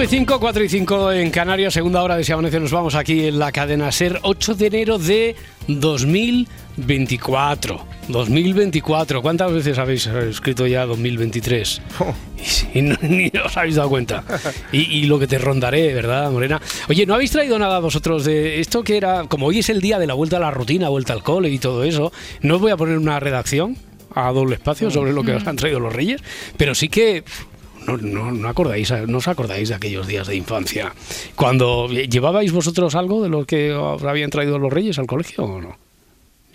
Cinco y 5, 4 y 5 en Canarias, segunda hora de Si Amanece, nos vamos aquí en la cadena SER, 8 de enero de 2024. 2024, ¿cuántas veces habéis escrito ya 2023? Y, si- no- ni os habéis dado cuenta. Y, y lo que te rondaré, ¿verdad, Morena? Oye, ¿no habéis traído nada vosotros de esto que era, como hoy es el día de la vuelta a la rutina, vuelta al cole y todo eso, no os voy a poner una redacción a doble espacio sobre lo que os han traído los reyes, pero sí que no, no, no acordáis, no os acordáis de aquellos días de infancia. Cuando llevabais vosotros algo de lo que os habían traído los reyes al colegio o no?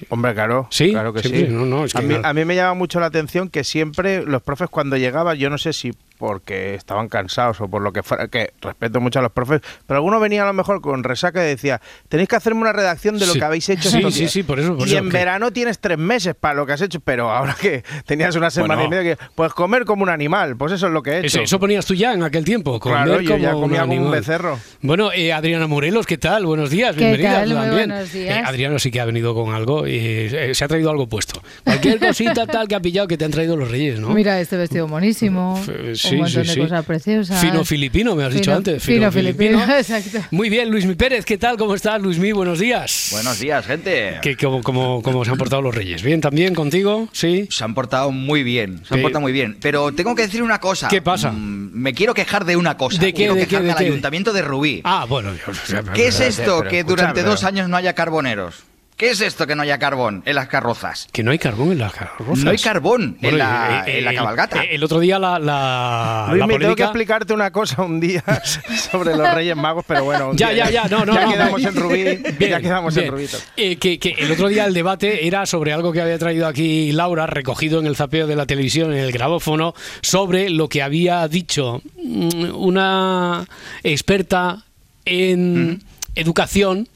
Hombre, claro. Sí, claro que sí. no, no, es que a, mí, a mí me llama mucho la atención que siempre los profes cuando llegaban, yo no sé si porque estaban cansados o por lo que fuera, que respeto mucho a los profes, pero alguno venía a lo mejor con resaca y decía, tenéis que hacerme una redacción de lo Sí. que habéis hecho Sí, estos sí, días". sí, por eso, por y eso, en que- verano tienes tres meses para lo que has hecho, pero ahora que tenías una semana Bueno. y media, que pues comer como un animal, pues eso es lo que he hecho. Eso, eso ponías tú ya en aquel tiempo. Comer Claro, yo ya como un becerro. Bueno, eh, Adriana Morelos, ¿qué tal? Buenos días, ¿Qué bienvenida tal? Muy también. buenos días. Eh, Adriana sí que ha venido con algo y eh, se ha traído algo puesto. Cualquier cosita tal que ha pillado que te han traído los reyes, ¿no? Mira este vestido monísimo, F- sí, un montón sí, de sí. cosas preciosas. Fino filipino, me has dicho antes. Fino, filipino, exacto. Muy bien, Luismi Pérez, ¿qué tal? ¿Cómo estás, Luismi? Buenos días. Buenos días, gente. ¿Qué- cómo, cómo- cómo se han portado los reyes? ¿Bien también contigo? ¿Sí? Se han portado muy bien, se han portado muy bien. Pero tengo que decir una cosa. ¿Qué pasa? Mm, me quiero quejar de una cosa. ¿De qué, Quiero de qué, de al qué? ayuntamiento de Rubí. Ah, bueno. Dios, ¿Qué es esto pero que durante dos años no haya carboneros? ¿Qué es esto que no haya carbón en las carrozas? Que no hay carbón en las carrozas. No hay carbón en la- eh, en la el- cabalgata. eh, El, otro día la, la, Luis, la me tengo que explicarte una cosa un día sobre los Reyes Magos, pero bueno. un Ya, día ya, ya, no, no, ya no. quedamos en Rubí, Bien, ya quedamos bien. en. Eh, que, que el otro día el debate era sobre algo que había traído aquí Laura, recogido en el zapeo de la televisión, en el grabófono, sobre lo que había dicho mm, una experta en educación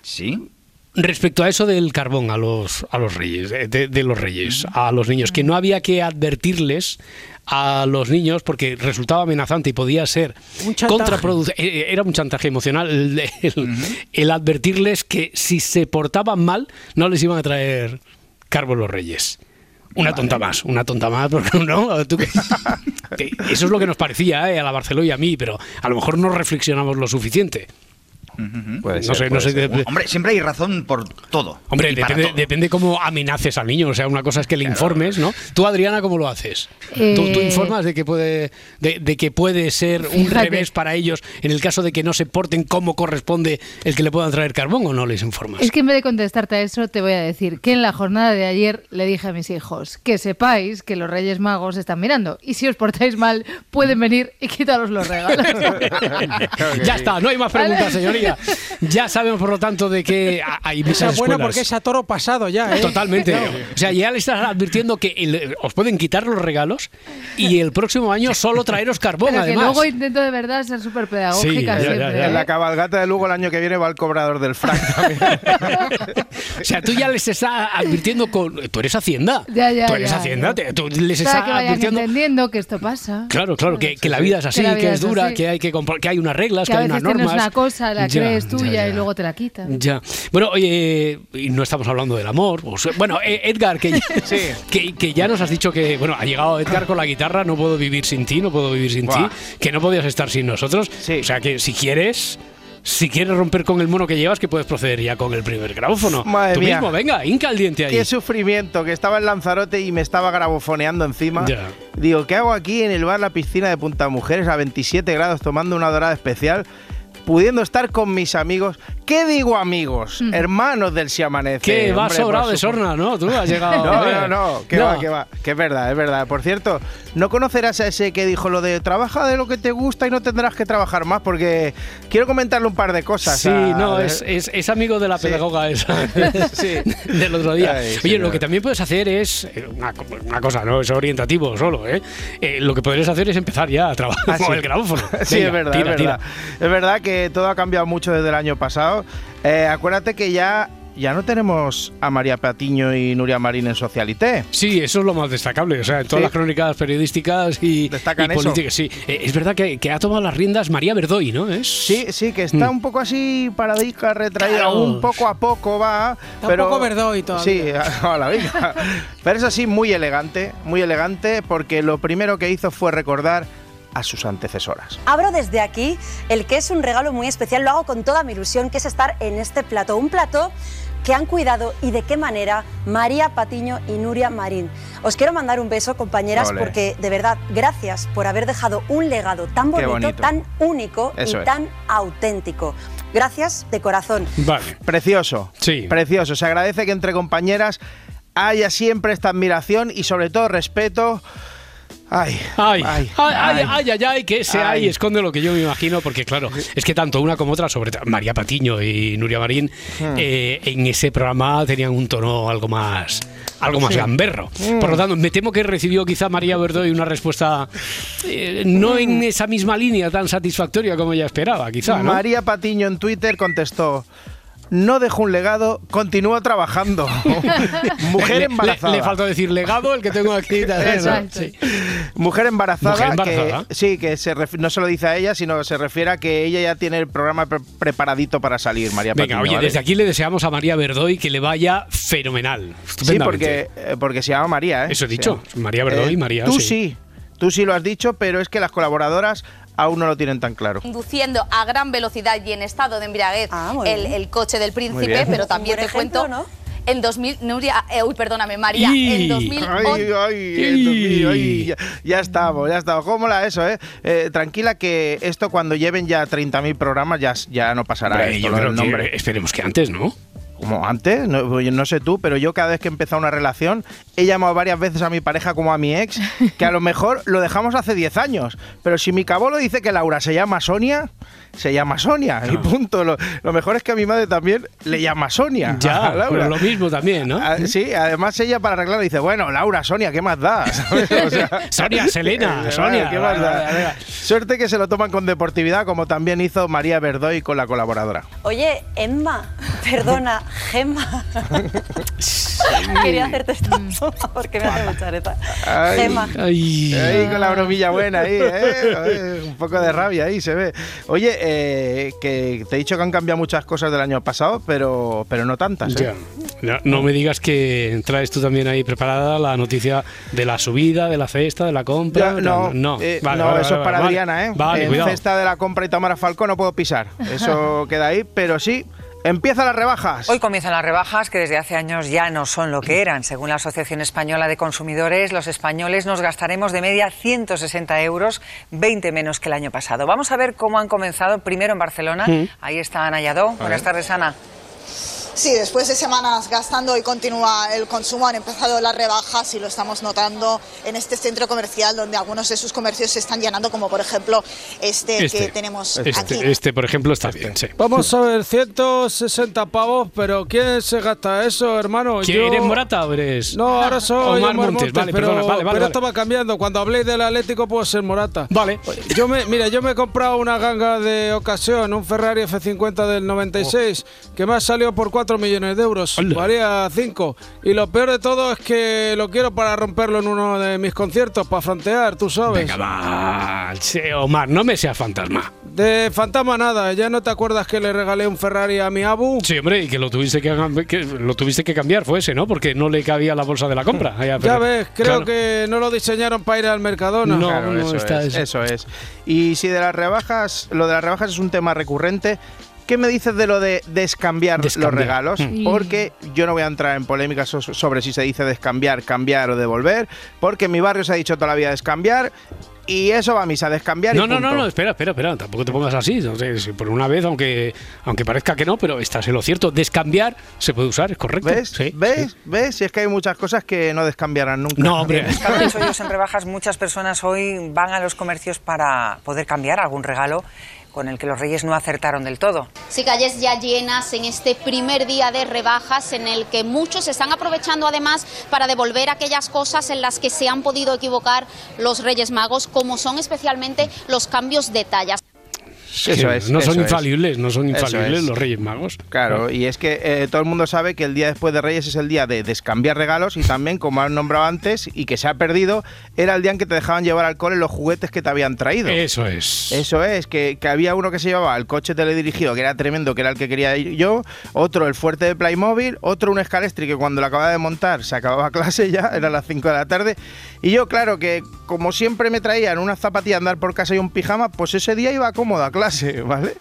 ¿Sí? Respecto a eso del carbón a los, a los reyes, de, de- de los reyes, a los niños, que no había que advertirles a los niños porque resultaba amenazante y podía ser Un chantaje. contraproducente. Era un chantaje emocional el, el- el advertirles que si se portaban mal no les iban a traer carbón los reyes. Una tonta más, una tonta más, porque no, tú eso es lo que nos parecía eh, a la Barcelona y a mí, pero a lo mejor no reflexionamos lo suficiente. Puede no sé, ser, no puede sé. ser. de- Hombre, siempre hay razón por todo. Hombre, depende, todo. depende cómo amenaces al niño. O sea, una cosa es que le informes, ¿no? Tú, Adriana, ¿cómo lo haces? Eh, ¿Tú, tú informas de que puede de, de que puede ser un Fíjate. revés para ellos en el caso de que no se porten como corresponde el que le puedan traer carbón o no les informas? Es que en vez de contestarte a eso, te voy a decir que en la jornada de ayer le dije a mis hijos que sepáis que los Reyes Magos están mirando y si os portáis mal, pueden venir y quitaros los regalos. ya está, no hay más preguntas, Ya sabemos, por lo tanto, de que hay muchas es buena escuelas. porque es a toro pasado ya, ¿eh? Totalmente. O sea, ya le estás advirtiendo que el- os pueden quitar los regalos y el próximo año solo traeros carbón, Pero que además. luego intento de verdad ser súper pedagógica Sí, ya, ya, siempre. ya. ¿eh? En la cabalgata de Lugo el año que viene va el cobrador del frac también. O sea, tú ya les estás advirtiendo con. Tú eres Hacienda. Ya, ya, tú eres ya, Hacienda. ya. te- Tú les estás que vayan advirtiendo. entendiendo que esto pasa. Claro, claro, que, que la vida es así, Que que, es es dura, así. que hay que que hay unas reglas, Que que, a hay veces unas normas. tienes una cosa, la Ya, crees ya, tuya ya. y luego te la quitan. Ya. Bueno, oye, y no estamos hablando del amor. o sea, bueno, eh, Edgar, que, Sí. que, que ya nos has dicho que, bueno, ha llegado Edgar con la guitarra, no puedo vivir sin ti, no puedo vivir sin Buah. ti, que no podías estar sin nosotros. Sí. O sea que si quieres, si quieres romper con el mono que llevas, que puedes proceder ya con el primer grabófono. Madre Tú mía. mismo, venga, hinca el diente ahí. Qué sufrimiento, que estaba en Lanzarote y me estaba grabofoneando encima. Ya. Digo, ¿qué hago aquí en el bar La Piscina de Punta Mujeres a 27 grados tomando una dorada especial? Pudiendo estar con mis amigos. ¿Qué digo amigos? Hermanos del Si Amanece. Que va sobrado de sorna, ¿no? Tú has llegado. No, no, no, que No. va, que va, que es verdad, es verdad. Por cierto, no conocerás a ese que dijo lo de trabaja de lo que te gusta y no tendrás que trabajar más, porque quiero comentarle un par de cosas. Sí, a- no, es, es, es amigo de la Sí. pedagoga esa Sí. del otro día. Ay, Oye, señor. lo que también puedes hacer es eh, una, una cosa, no es orientativo solo, ¿eh? Eh, Lo que podrías hacer es empezar ya a trabajar Ah, con sí. el grabófono. Sí, Venga, es verdad, tira, es tira. verdad. Es verdad que todo ha cambiado mucho desde el año pasado. Eh, acuérdate que ya, ya no tenemos a María Patiño y Nuria Marín en Socialité. Sí, eso es lo más destacable. O sea, en todas Sí. las crónicas periodísticas y, Destacan y eso. políticas, sí. Eh, es verdad que, que ha tomado las riendas María Verdoy, ¿no? Es, Sí, sí, que está un poco así paradica, retraída, Claro. un poco a poco va. un pero, poco Verdoy todavía. Sí, hola, venga. Pero es así muy elegante, muy elegante, porque lo primero que hizo fue recordar a sus antecesoras. Abro desde aquí el que es un regalo muy especial, lo hago con toda mi ilusión, que es estar en este plato. Un plato que han cuidado y de qué manera María Patiño y Nuria Marín. Os quiero mandar un beso, compañeras, Ole. porque de verdad, gracias por haber dejado un legado tan bonito, bonito. tan único Eso y es. tan auténtico. Gracias de corazón. Vale. Precioso. Sí. Precioso. Se agradece que entre compañeras haya siempre esta admiración y sobre todo respeto. Ay, Ay, ay, ay, ay, ay, ay, que ese ay. Ay. esconde lo que yo me imagino, porque claro, es que tanto una como otra, sobre María Patiño y Nuria Marín, Hmm. eh, en ese programa tenían un tono algo más algo más Sí. gamberro. Hmm. Por lo tanto, me temo que recibió quizá María Verdoy una respuesta eh, no en Hmm. esa misma línea tan satisfactoria como ella esperaba, quizá, ¿no? María Patiño en Twitter contestó. No dejo un legado, continúo trabajando. Mujer embarazada. Le, le faltó decir legado, el que tengo aquí. Exacto. Sí. Mujer embarazada, Mujer embarazada. que sí, que se no se lo dice a ella, sino se refiere a que ella ya tiene el programa pre- preparadito para salir, María Venga, Patiño, oye, ¿vale? desde aquí le deseamos a María Verdoy que le vaya fenomenal. Sí, porque, eh, porque se llama María, ¿eh? Eso he dicho, Sí. María Verdoy, Eh, María, Tú sí. sí, tú sí lo has dicho, pero es que las colaboradoras aún no lo tienen tan claro. conduciendo a gran velocidad y en estado de embriaguez Ah, el, coche del príncipe, pero también te cuento en 2000 Nuria, eh, uy, perdóname, María, Y- en 2011 Ay, ay, esto, mío, ay, ya, ya estamos, ya estamos. ¿Cómo la eso, eh? Eh, Tranquila que esto cuando lleven ya 30.000 programas ya, ya no pasará Hombre, esto, yo creo que esperemos que antes, ¿no? Como antes, no, sé tú, pero yo cada vez que he empezado una relación he llamado varias veces a mi pareja como a mi ex, que a lo mejor lo dejamos hace 10 años. Pero si mi cabolo dice que Laura se llama Sonia, se llama Sonia. Y punto. Lo, lo mejor es que a mi madre también le llama Sonia. Ya, a Laura. pero lo mismo también, ¿no? Ah, sí, además ella para arreglarlo dice, bueno, Laura, Sonia, ¿qué más da? ¿Sabes? O sea, Sonia, Selena, Sonia. ¿qué más da? Suerte que se lo toman con deportividad, como también hizo María Verdoy con la colaboradora. Oye, Emma, perdona, Gemma. Quería hacerte esta porque me hace mucha reta. Ay. Gemma. Ay. Ahí con la bromilla buena ahí, ¿eh? Ay, Un poco de rabia ahí se ve. Oye, eh, que te he dicho que han cambiado muchas cosas del año pasado, pero, pero no tantas, ¿eh? Ya. No, no me digas que traes tú también ahí preparada la noticia de la subida, de la cesta, de la compra. Ya, no, no, eh, Vale, no, vale, eso vale, es para. Adriana, ¿eh? En cuidado. cesta de la compra y Tamara Falcón no puedo pisar. Eso queda ahí, pero sí, empiezan las rebajas. Hoy comienzan las rebajas que desde hace años ya no son lo que eran. Según la Asociación Española de Consumidores, los españoles nos gastaremos de media 160 euros, 20 menos que el año pasado. Vamos a ver cómo han comenzado primero en Barcelona. Ahí está Ana Lladó. Buenas tardes, Ana. Sí, después de semanas gastando y continúa el consumo, han empezado las rebajas y lo estamos notando en este centro comercial donde algunos de sus comercios se están llenando, como por ejemplo este, Este, que tenemos aquí. este, este, por ejemplo, está bien, sí. Vamos a ver, 160 pavos, pero ¿quién se gasta eso, hermano? ¿Quién Yo- eres Morata o eres.? No, ahora soy Omar Omar Montes, Montes, vale, pero, perdona, vale, vale, pero va cambiando. Cuando habléis del Atlético puedo ser Morata. Vale. Yo me, mira, yo me he comprado una ganga de ocasión, un Ferrari F50 del 96, que me ha salido por 4 millones de euros. Hola. Valía 5. Y lo peor de todo es que lo quiero para romperlo en uno de mis conciertos, para frontear, tú sabes. Venga, va. Sí, Omar, no me seas fantasma. De fantasma nada, ¿ya no te acuerdas que le regalé un Ferrari a mi abu? Sí, hombre, y que lo tuviste que, que lo tuviste que cambiar fue ese, ¿no? Porque no le cabía la bolsa de la compra. Allá, Ya ves, creo claro. que no lo diseñaron para ir al Mercadona. No, Claro, no eso, está es, eso. eso es. Y si de las rebajas, lo de las rebajas es un tema recurrente, ¿Qué me dices de lo de descambiar, Descambiar. los regalos? Mm. Porque yo no voy a entrar en polémicas so- sobre si se dice descambiar, cambiar o devolver, porque en mi barrio se ha dicho toda la vida descambiar y eso va a misa, descambiar No, y no, no, punto. no, espera, espera, espera, tampoco te pongas así. No sé, si por una vez, aunque, aunque parezca que no, pero estás en lo cierto. Descambiar se puede usar, es correcto. ¿Ves? Sí, ¿Ves? sí. ¿Ves? Si es que hay muchas cosas que no descambiarán nunca. No, hombre. En rebajas, muchas personas hoy van a los comercios para poder cambiar algún regalo con el que los reyes no acertaron del todo. Sí, calles ya llenas en este primer día de rebajas en el que muchos están aprovechando además para devolver aquellas cosas en las que se han podido equivocar los Reyes Magos, como son especialmente los cambios de tallas. Eso es, no son eso es. infalibles, no son infalibles es. los Reyes Magos. Claro, y es que eh, todo el mundo sabe que el día después de Reyes es el día de descambiar regalos y también, como han nombrado antes y que se ha perdido, era el día en que te dejaban llevar al cole los juguetes que te habían traído. Eso es. Eso es, que, que había uno que se llevaba el coche teledirigido, que era tremendo, que era el que quería ir yo, otro el fuerte de Playmobil, otro un escalestri que cuando lo acababa de montar se acababa clase ya, eran las 5 de la tarde, y yo claro que como siempre me traían una zapatilla a andar por casa y un pijama, pues ese día iba cómodo a clase, ¿vale?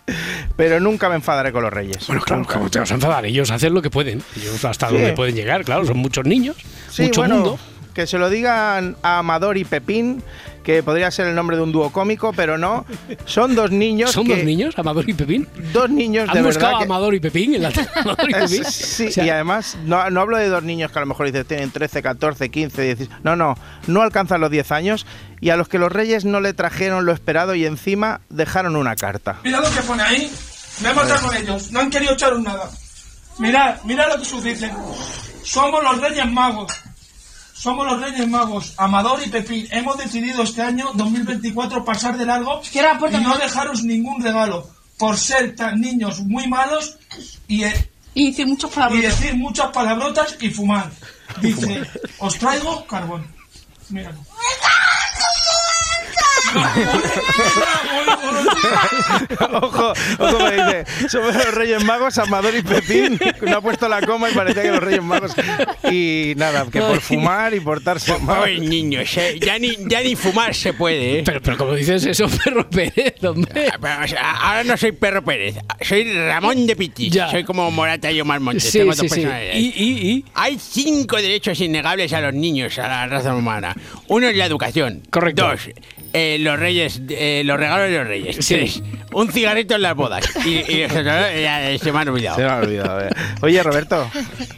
Pero nunca me enfadaré con los reyes. Bueno, claro. ¿cómo te vas a enfadar? Ellos hacen lo que pueden. Ellos hasta Sí. donde pueden llegar, claro. Son muchos niños, Sí, mucho bueno, mundo. que se lo digan a Amador y Pepín, que podría ser el nombre de un dúo cómico, pero no. Son dos niños. ¿Son que- dos niños, Amador y Pepín? Dos niños de ¿Han verdad. buscado a que- Amador y Pepín en la Amador y Pepín? Sí, O sea, y además no, no hablo de dos niños que a lo mejor dices tienen 13, 14, 15, 16. No, no, no alcanzan los 10 años y a los que los reyes no le trajeron lo esperado y encima dejaron una carta. Mira lo que pone ahí. Me he matado con ellos. No han querido echaros nada. Mirad, mirad lo que sus dicen. Somos los Reyes Magos. Somos los Reyes Magos, Amador y Pepín. Hemos decidido este año 2024 pasar de largo y no dejaros ningún regalo por ser tan niños muy malos y, eh, Y decir muchas y decir muchas palabrotas y fumar. Dice, os traigo carbón. Míralo. ojo, ojo me dice, somos los Reyes Magos, Amador y Pepín. No ha puesto la coma y parecía que los Reyes Magos. Y nada, que por fumar y portarse mal. Ay, niños, eh, ya, ni, ya ni fumar se puede, ¿eh? Pero, pero como dices eso, Perro Pérez, hombre. Ah, pero, o sea, ahora no soy Perro Pérez, soy Ramón de Pitis. Ya. Soy como Morata y Omar Montes. Sí, tengo sí, dos sí. y, y. Hay cinco derechos innegables a los niños, a la raza humana. Uno es la educación. Correcto. Dos, eh, los reyes, eh, los regalos de los reyes. Sí. Tres, un cigarrito en las bodas. Y, y eh, se me. Se me ha olvidado. eh. Oye, Roberto.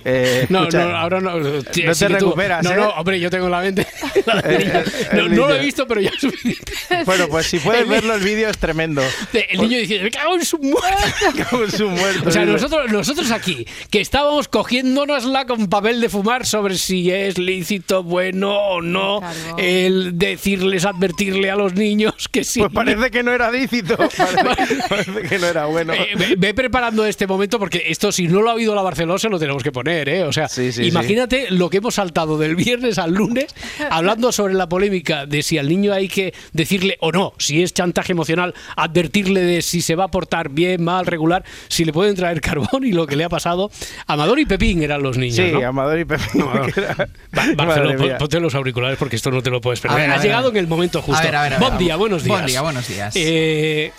eh, No, no, ahora no. No te que tú- recuperas, No, ¿eh? no, hombre, yo tengo la mente. Eh, eh, no, lo he visto, pero ya es suficiente. Bueno, pues si puedes verlo, el vídeo es tremendo. El niño dice, me cago en su muerte. Como su muerto. O sea, nosotros, nosotros aquí, que estábamos cogiéndonosla con papel de fumar sobre si es lícito, bueno o no, el decirles, advertirle a los niños que sí. Pues parece que no era lícito. Parece que no era bueno. Eh, ve, ve preparando este momento porque esto, si no lo ha oído la Barcelona, se lo tenemos que poner, ¿eh? O sea, Sí, sí, imagínate lo que hemos saltado del viernes al lunes hablando sobre la polémica de si al niño hay que decirle o no, si es chantaje emocional, advertirle de si se va a portar bien, mal, regular, si le pueden traer carbón y lo que le ha pasado. Amador y Pepín eran los niños, Sí, ¿no? Amador y Pepín. Amador. mía. ponte los auriculares porque esto no te lo puedes perder. A ver, a Has ver, llegado en el momento justo. A ver, a ver, a ver, Buen día, buenos días. Buen día, buenos días. Eh,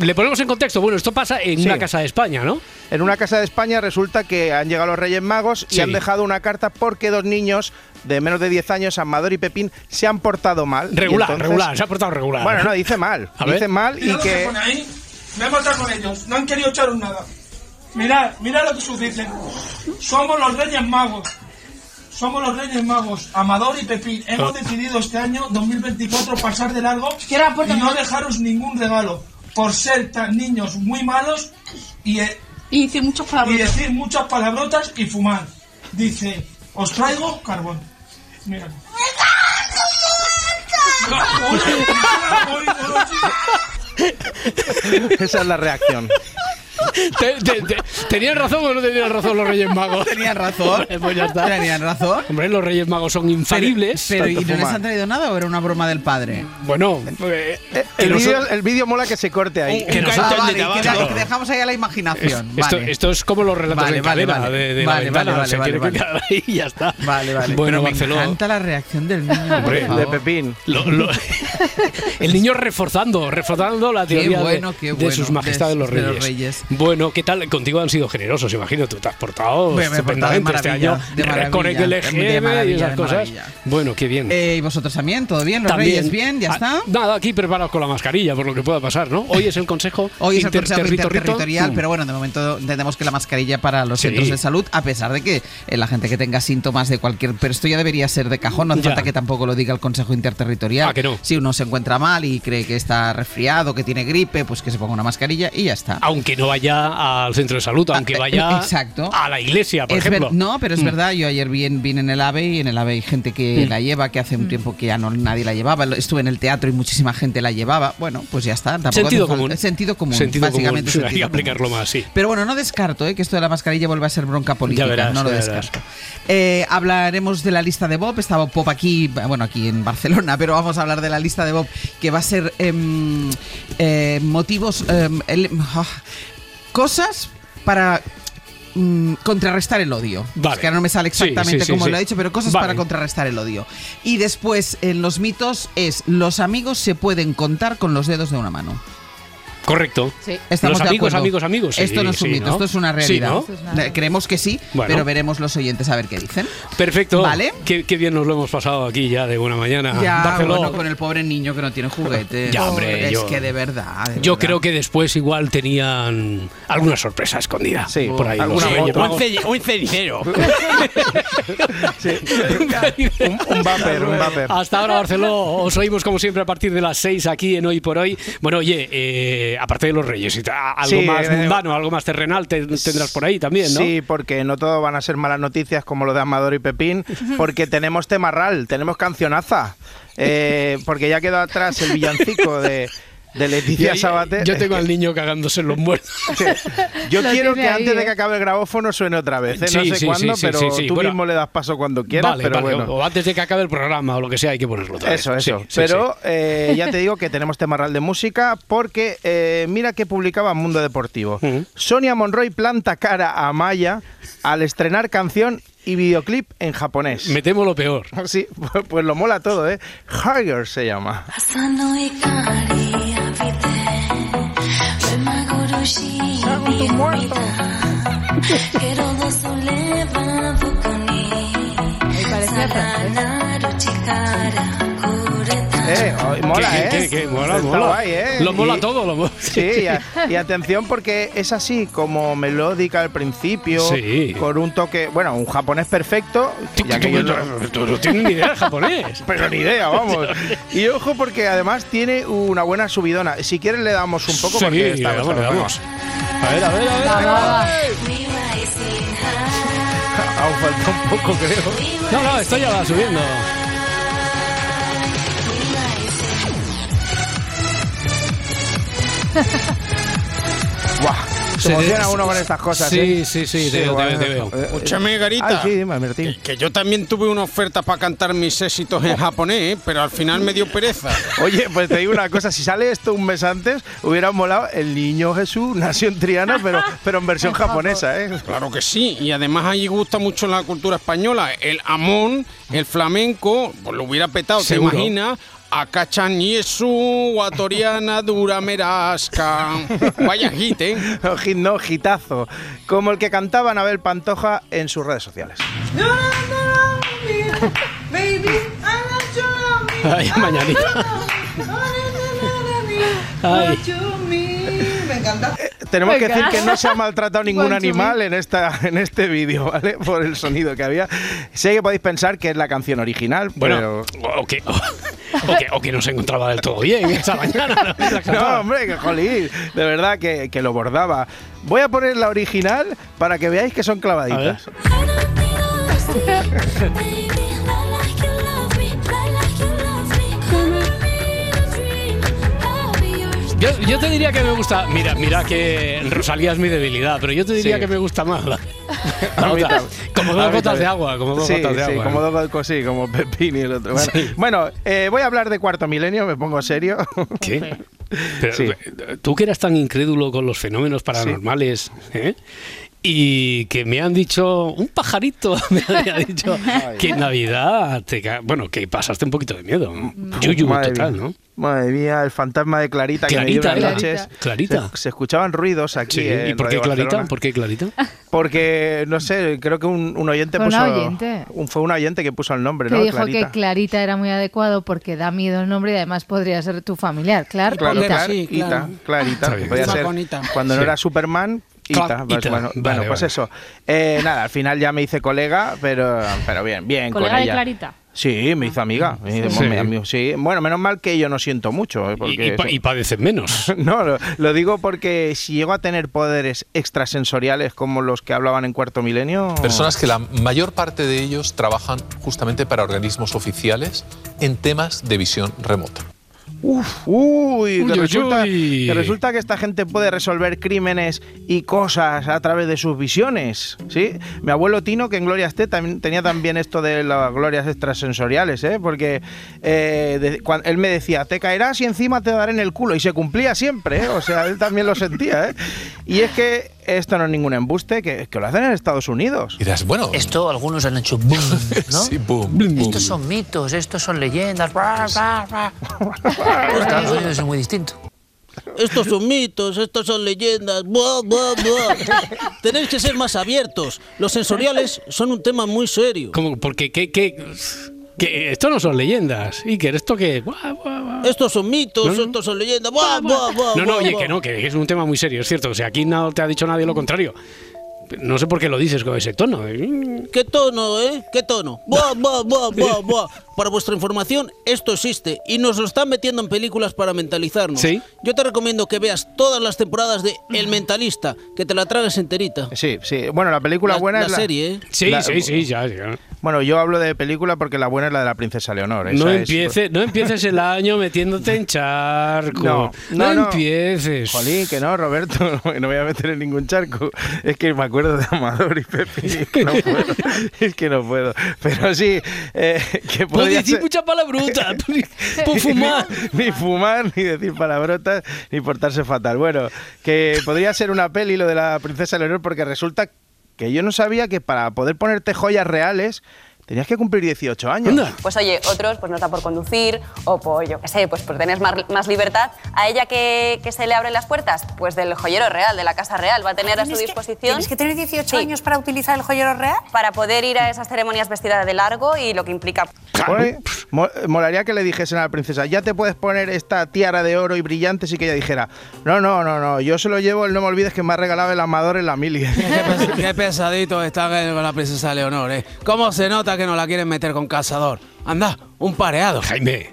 le ponemos en contexto. Bueno, esto pasa en Sí. una casa de España, ¿no? En una casa de España resulta que han llegado los Reyes Magos y Sí. han dejado una carta porque dos niños de menos de 10 años, Amador y Pepín, se han portado mal. Regular, entonces- regular, se ha portado regular. Bueno, no, dice mal. A ver. dice mal Mira y lo que que... pone ahí. Me he matado con ellos. No han querido echaros nada. Mirad, mirad lo que sus dicen. Somos los Reyes Magos. Somos los Reyes Magos, Amador y Pepín. Hemos Ah. decidido este año 2024 pasar de largo y no dejaros ningún regalo por ser tan niños muy malos y, eh, Y decir muchas y decir muchas palabrotas y fumar. Dice, os traigo carbón. Mira. Esa es la reacción. Te- te- te- ¿Tenían razón o no tenían razón los Reyes Magos? Tenían razón. pues ya está. Tenían razón. Hombre, los Reyes Magos son infalibles. Pero, ¿y no les han traído nada o era una broma del padre? Bueno, eh, El vídeo son- el vídeo mola que se corte ahí. Que no Ah, vale, de que, tabaco. que dejamos ahí a la imaginación. esto, vale. esto es como los relatos Vale, de vale, cadena vale. de, de Vale, la vale, ventana. vale, se vale, tiene vale. que quedar ahí y ya está. Vale, vale. Bueno, Pero me encanta la reacción del niño. Hombre, De. Pepín. Lo- lo- el niño reforzando, reforzando la teoría de- bueno, qué de, bueno. sus majestades de- los de reyes. los reyes. Bueno, Bueno, ¿qué tal? Contigo han sido generosos, imagino. Tú te has portado Me- me estupendamente este año. de con el LGM y esas cosas. Bueno, qué bien. Eh, ¿Y vosotros también? ¿Todo bien? ¿Los También. reyes bien? ¿Ya Ah, está? Nada, aquí preparados con la mascarilla, por lo que pueda pasar, ¿no? Hoy es el consejo Hoy es el Consejo interterritorial. Mm. pero bueno, de momento entendemos que la mascarilla para los Sí. centros de salud, a pesar de que eh, la gente que tenga síntomas de cualquier... Pero esto ya debería ser de cajón, no hace falta que tampoco lo diga el Consejo Interterritorial. Ah, que no. Si uno se encuentra mal y cree que está resfriado, que tiene gripe, pues que se ponga una mascarilla y ya está. Aunque no vaya al centro de salud, aunque vaya Ah, exacto. a la iglesia, por Es ejemplo. no, pero es Mm. verdad, yo ayer vi en, vi en el AVE y en el AVE hay gente que Mm. la lleva, que hace un tiempo que ya no nadie la llevaba. Estuve en el teatro y muchísima gente la llevaba. Bueno, pues ya está. tampoco Sentido falta- común. Sentido común, Sentido básicamente. común. Hay que común. aplicarlo más, sí. Pero bueno, no descarto ¿eh? que esto de la mascarilla vuelva a ser bronca política. verás, no lo ya verás. descarto. Eh, hablaremos de la lista de Bob. Estaba Pop aquí, bueno, aquí en Barcelona, pero vamos a hablar de la lista de Bob, que va a ser em, eh, motivos, em, el- ah, cosas para mm, contrarrestar el odio. Vale. Es que ahora no me sale exactamente sí, sí, como sí. lo ha dicho, pero cosas Vale. para contrarrestar el odio. Y después, en los mitos, es los amigos se pueden contar con los dedos de una mano. Correcto. Estamos Los de amigos, amigos, amigos. sí, esto no es un sí, mito, esto es una realidad. Eh, Creemos que sí, Bueno. pero veremos los oyentes a ver qué dicen. Perfecto. Vale. Qué, qué bien nos lo hemos pasado aquí ya de buena mañana. Ya, bueno, con el pobre niño que no tiene juguetes. Ya, hombre, es yo- que de verdad. de Yo verdad. creo que después igual tenían alguna sorpresa escondida. Sí, por ahí. alguna Un, cenicero. un, un vapor, un vapor. Hasta ahora, Barceló. Os oímos como siempre a partir de las 6 aquí en Hoy por Hoy. Bueno, oye, eh, aparte de los Reyes, y algo Sí, más eh, mundano, algo más terrenal te- tendrás por ahí también, ¿no? Sí, porque no todo van a ser malas noticias como lo de Amador y Pepín, porque tenemos temarral, tenemos cancionaza, eh, porque ya quedó atrás el villancico de, de Leticia Sabater. Yo tengo al niño cagándose en los muertos. Yo Lo quiero que ahí, antes de que acabe el grabófono suene otra vez. ¿eh? Sí, no sé sí, cuándo, pero sí, sí. tú Bueno. mismo le das paso cuando quieras. vale, pero vale. bueno. O antes de que acabe el programa o lo que sea, hay que ponerlo otra vez. Eso, eso. Pero sí. eh, ya te digo que tenemos temarral de música porque eh, mira que publicaba Mundo Deportivo. Sonia Monroy planta cara a Maya al estrenar canción y videoclip en japonés. Me temo lo peor. Sí, pues, pues lo mola todo, ¿eh? Higher se llama. tu muerto. Que todo solleva Eh, ¿eh? mola, ¿eh? Mola, mola. Lo mola todo, lo mola. Sí, y, atención porque es así, como melódica al principio, sí. con un toque, bueno, un japonés perfecto. Ya yo no, tienes ni idea de japonés. Pero ni idea, vamos. Y ojo porque además tiene una buena subidona. Si quieres le damos un poco sí, porque está, le damos, le damos. A ver, a ver, a ver. Va, va, va. Aún falta un poco, creo. No, no, esto ya va subiendo. Se emociona uno con estas cosas, Sí, ¿eh? sí, sí, te veo, te veo, te veo. Escúchame, Garita. Ay, sí, dime, Martín. Que yo también tuve una oferta para cantar mis éxitos en japonés, ¿eh? pero al final me dio pereza. Oye, pues te digo una cosa, si sale esto un mes antes, hubiera molado el niño Jesús, nació en Triana, pero, pero en versión japonesa, ¿eh? Claro que sí, y además allí gusta mucho la cultura española. El amón, el flamenco, pues lo hubiera petado, Seguro. ¿te imaginas? Acachan Yesu, Guatoriana, Duramerasca. Vaya hit, ¿eh? No, hit, no, hitazo. Como el que cantaba Anabel Pantoja en sus redes sociales. Ay, mañanita. Ay. Encanta. Tenemos que decir que no se ha maltratado ningún animal en, esta, en este vídeo, ¿vale? Por el sonido que había. Sé que podéis pensar que es la canción original, Bueno, pero... o que, o, que, o que no se encontraba del todo bien esa mañana. ¿no? No, hombre, que jolín, de verdad que, que lo bordaba. Voy a poner la original para que veáis que son clavaditas. Yo, yo te diría que me gusta. Mira, mira que Rosalía es mi debilidad, pero yo te diría Sí. que me gusta más. la- la otra. como dos gotas de agua, como dos sí, gotas de sí, agua. como dos gotas, sí, como Pepín y el otro. Bueno, Bueno, eh, voy a hablar de cuarto milenio, me pongo serio. ¿Qué? Pero, Sí. Tú que eras tan incrédulo con los fenómenos paranormales, ¿eh? Y que me han dicho, un pajarito me había dicho que en Navidad, te bueno, que pasaste un poquito de miedo. Yuyu Madre total, mía. ¿no? Madre mía, el fantasma de Clarita que me dio Clarita, unas era. noches. Clarita. Se, se escuchaban ruidos aquí. Sí, en ¿y por qué Radio Clarita? Barcelona. ¿Por qué Clarita? Porque, no sé, creo que un, un oyente Fue un puso. oyente. un- fue un oyente que puso el nombre, Que ¿no? dijo Clarita. que Clarita era muy adecuado porque da miedo el nombre y además podría ser tu familiar. Claro, Claro, Clarita. Clarita, Clarita, podía Esa ser bonita. cuando no Sí. era Superman. Ita, Claro, pues Ita. bueno, Vale, bueno, pues vale. eso. Eh, nada, al final ya me hice colega, pero, pero bien, bien ¿Colega con de. Clarita? Sí, me hizo amiga. Me- Sí. Bueno, menos mal que yo no siento mucho. eh, Y, y pa- eso- y padeces menos. No, lo, lo digo porque si llego a tener poderes extrasensoriales como los que hablaban en Cuarto Milenio... Personas que la mayor parte de ellos trabajan justamente para organismos oficiales en temas de visión remota. Uf, uy, que, uy, resulta, uy. que resulta que esta gente puede resolver crímenes y cosas a través de sus visiones, ¿sí? Mi abuelo Tino, que en Gloria esté, también tenía también esto de las glorias extrasensoriales, ¿eh? Porque eh, de- él me decía, te caerás y encima te daré en el culo, y se cumplía siempre, ¿eh? O sea, él también lo sentía, ¿eh? Y es que esto no es ningún embuste, que, que lo hacen en Estados Unidos. Y dirás, bueno, Esto algunos han hecho boom, ¿no? sí, boom, boom. Estos son mitos, estos son leyendas. bra, bra, bra. Estados Unidos es muy distinto. Estos son mitos, estos son leyendas. Buah, buah, buah. Tenéis que ser más abiertos. Los sensoriales son un tema muy serio. Como, porque, ¿qué, qué, qué- esto no son leyendas. Iker, ¿esto qué? Estos son mitos, No, no. estos son leyendas. Buah, buah, buah, No, no, oye, que no, que es un tema muy serio, es cierto. O sea, aquí no te ha dicho nadie lo contrario. No sé por qué lo dices con ese tono. ¿Qué tono, eh? ¿Qué tono? Buah, buah, buah, buah, buah. Para vuestra información, esto existe y nos lo están metiendo en películas para mentalizarnos. ¿Sí? Yo te recomiendo que veas todas las temporadas de El Mentalista, que te la tragues enterita. Sí, sí. Bueno, la película La- buena la es la serie, ¿eh? Sí, La- sí, sí, ya, ya. Bueno, yo hablo de película porque la buena es la de la princesa Leonor. No es- empieces, no empieces el año metiéndote en charco. No, No, no, no. empieces. Jolín, que no, Roberto, no voy a meter en ningún charco. Es que me acuerdo de Amador y Pepi. Es que no puedo. Es que no puedo. Pero sí, eh, que Puedo podría decir ser- mucha palabrota. Por fumar. ni, ni fumar, ni decir palabrotas, ni portarse fatal. Bueno, que podría ser una peli lo de la princesa Leonor porque resulta que yo no sabía que para poder ponerte joyas reales tenías que cumplir 18 años. Pues oye, otros pues nos da por conducir o por, yo qué sé, pues por tener más, más libertad. ¿A ella que, que se le abren las puertas? Pues del joyero real, de la Casa Real. Va a tener a su ¿Tienes que- disposición... tienes que tener 18 años para utilizar el joyero real? Para poder ir a esas ceremonias vestida de largo y lo que implica... Mo- molaría que le dijesen a la princesa, ya te puedes poner esta tiara de oro y brillantes y que ella dijera, no, no, no, no, yo se lo llevo, el no me olvides que me ha regalado el amador en la mili. Qué pesadito está con la princesa Leonor, ¿eh? ¿Cómo se nota que no la quieren meter con cazador? Anda, un pareado. Jaime,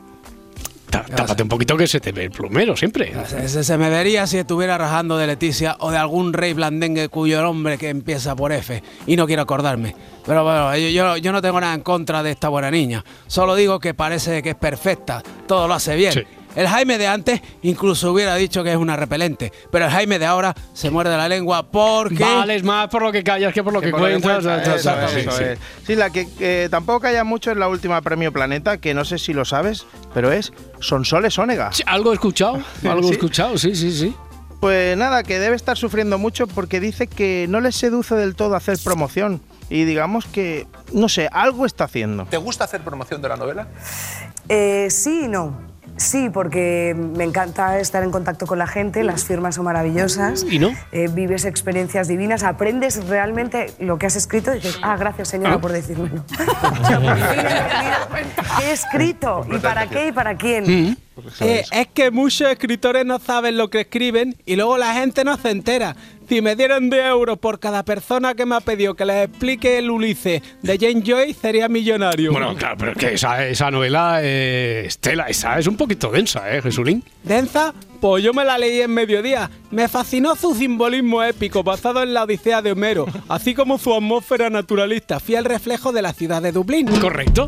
tá- tápate un poquito que se te ve el plumero siempre. Ese se me vería si estuviera rajando de Leticia o de algún rey blandengue cuyo nombre que empieza por F y no quiero acordarme. Pero bueno, yo, yo, yo no tengo nada en contra de esta buena niña. Solo digo que parece que es perfecta, todo lo hace bien. Sí. El Jaime de antes incluso hubiera dicho que es una repelente, pero el Jaime de ahora se muerde la lengua porque... Vales más por lo que callas que por lo que, por lo que cuentas. es, sí, eso sí. es. Sí, la que eh, tampoco haya mucho es la última premio Planeta, que no sé si lo sabes, pero es Sonsoles Ónega. Sí, Algo he escuchado, algo he Sí. escuchado, sí, sí, sí. Pues nada, que debe estar sufriendo mucho porque dice que no le seduce del todo hacer promoción. Y digamos que, no sé, algo está haciendo. ¿Te gusta hacer promoción de la novela? Eh, sí y no. Sí, porque me encanta estar en contacto con la gente, las firmas son maravillosas. ¿Y no? Eh, vives experiencias divinas, aprendes realmente lo que has escrito y dices, ah, gracias señora Ah. por decírmelo. ¿Qué he escrito? ¿Y para qué y para quién? Eh, es que muchos escritores no saben lo que escriben y luego la gente no se entera. Si me dieran de euros por cada persona que me ha pedido que les explique el Ulises de Jane Joy, sería millonario. Bueno, claro, pero es que esa, esa novela, eh, Estela, esa es un poquito densa, ¿eh, Jesulín? ¿Densa? Pues yo me la leí en mediodía. Me fascinó su simbolismo épico basado en la Odisea de Homero, así como su atmósfera naturalista, fiel reflejo de la ciudad de Dublín. Correcto.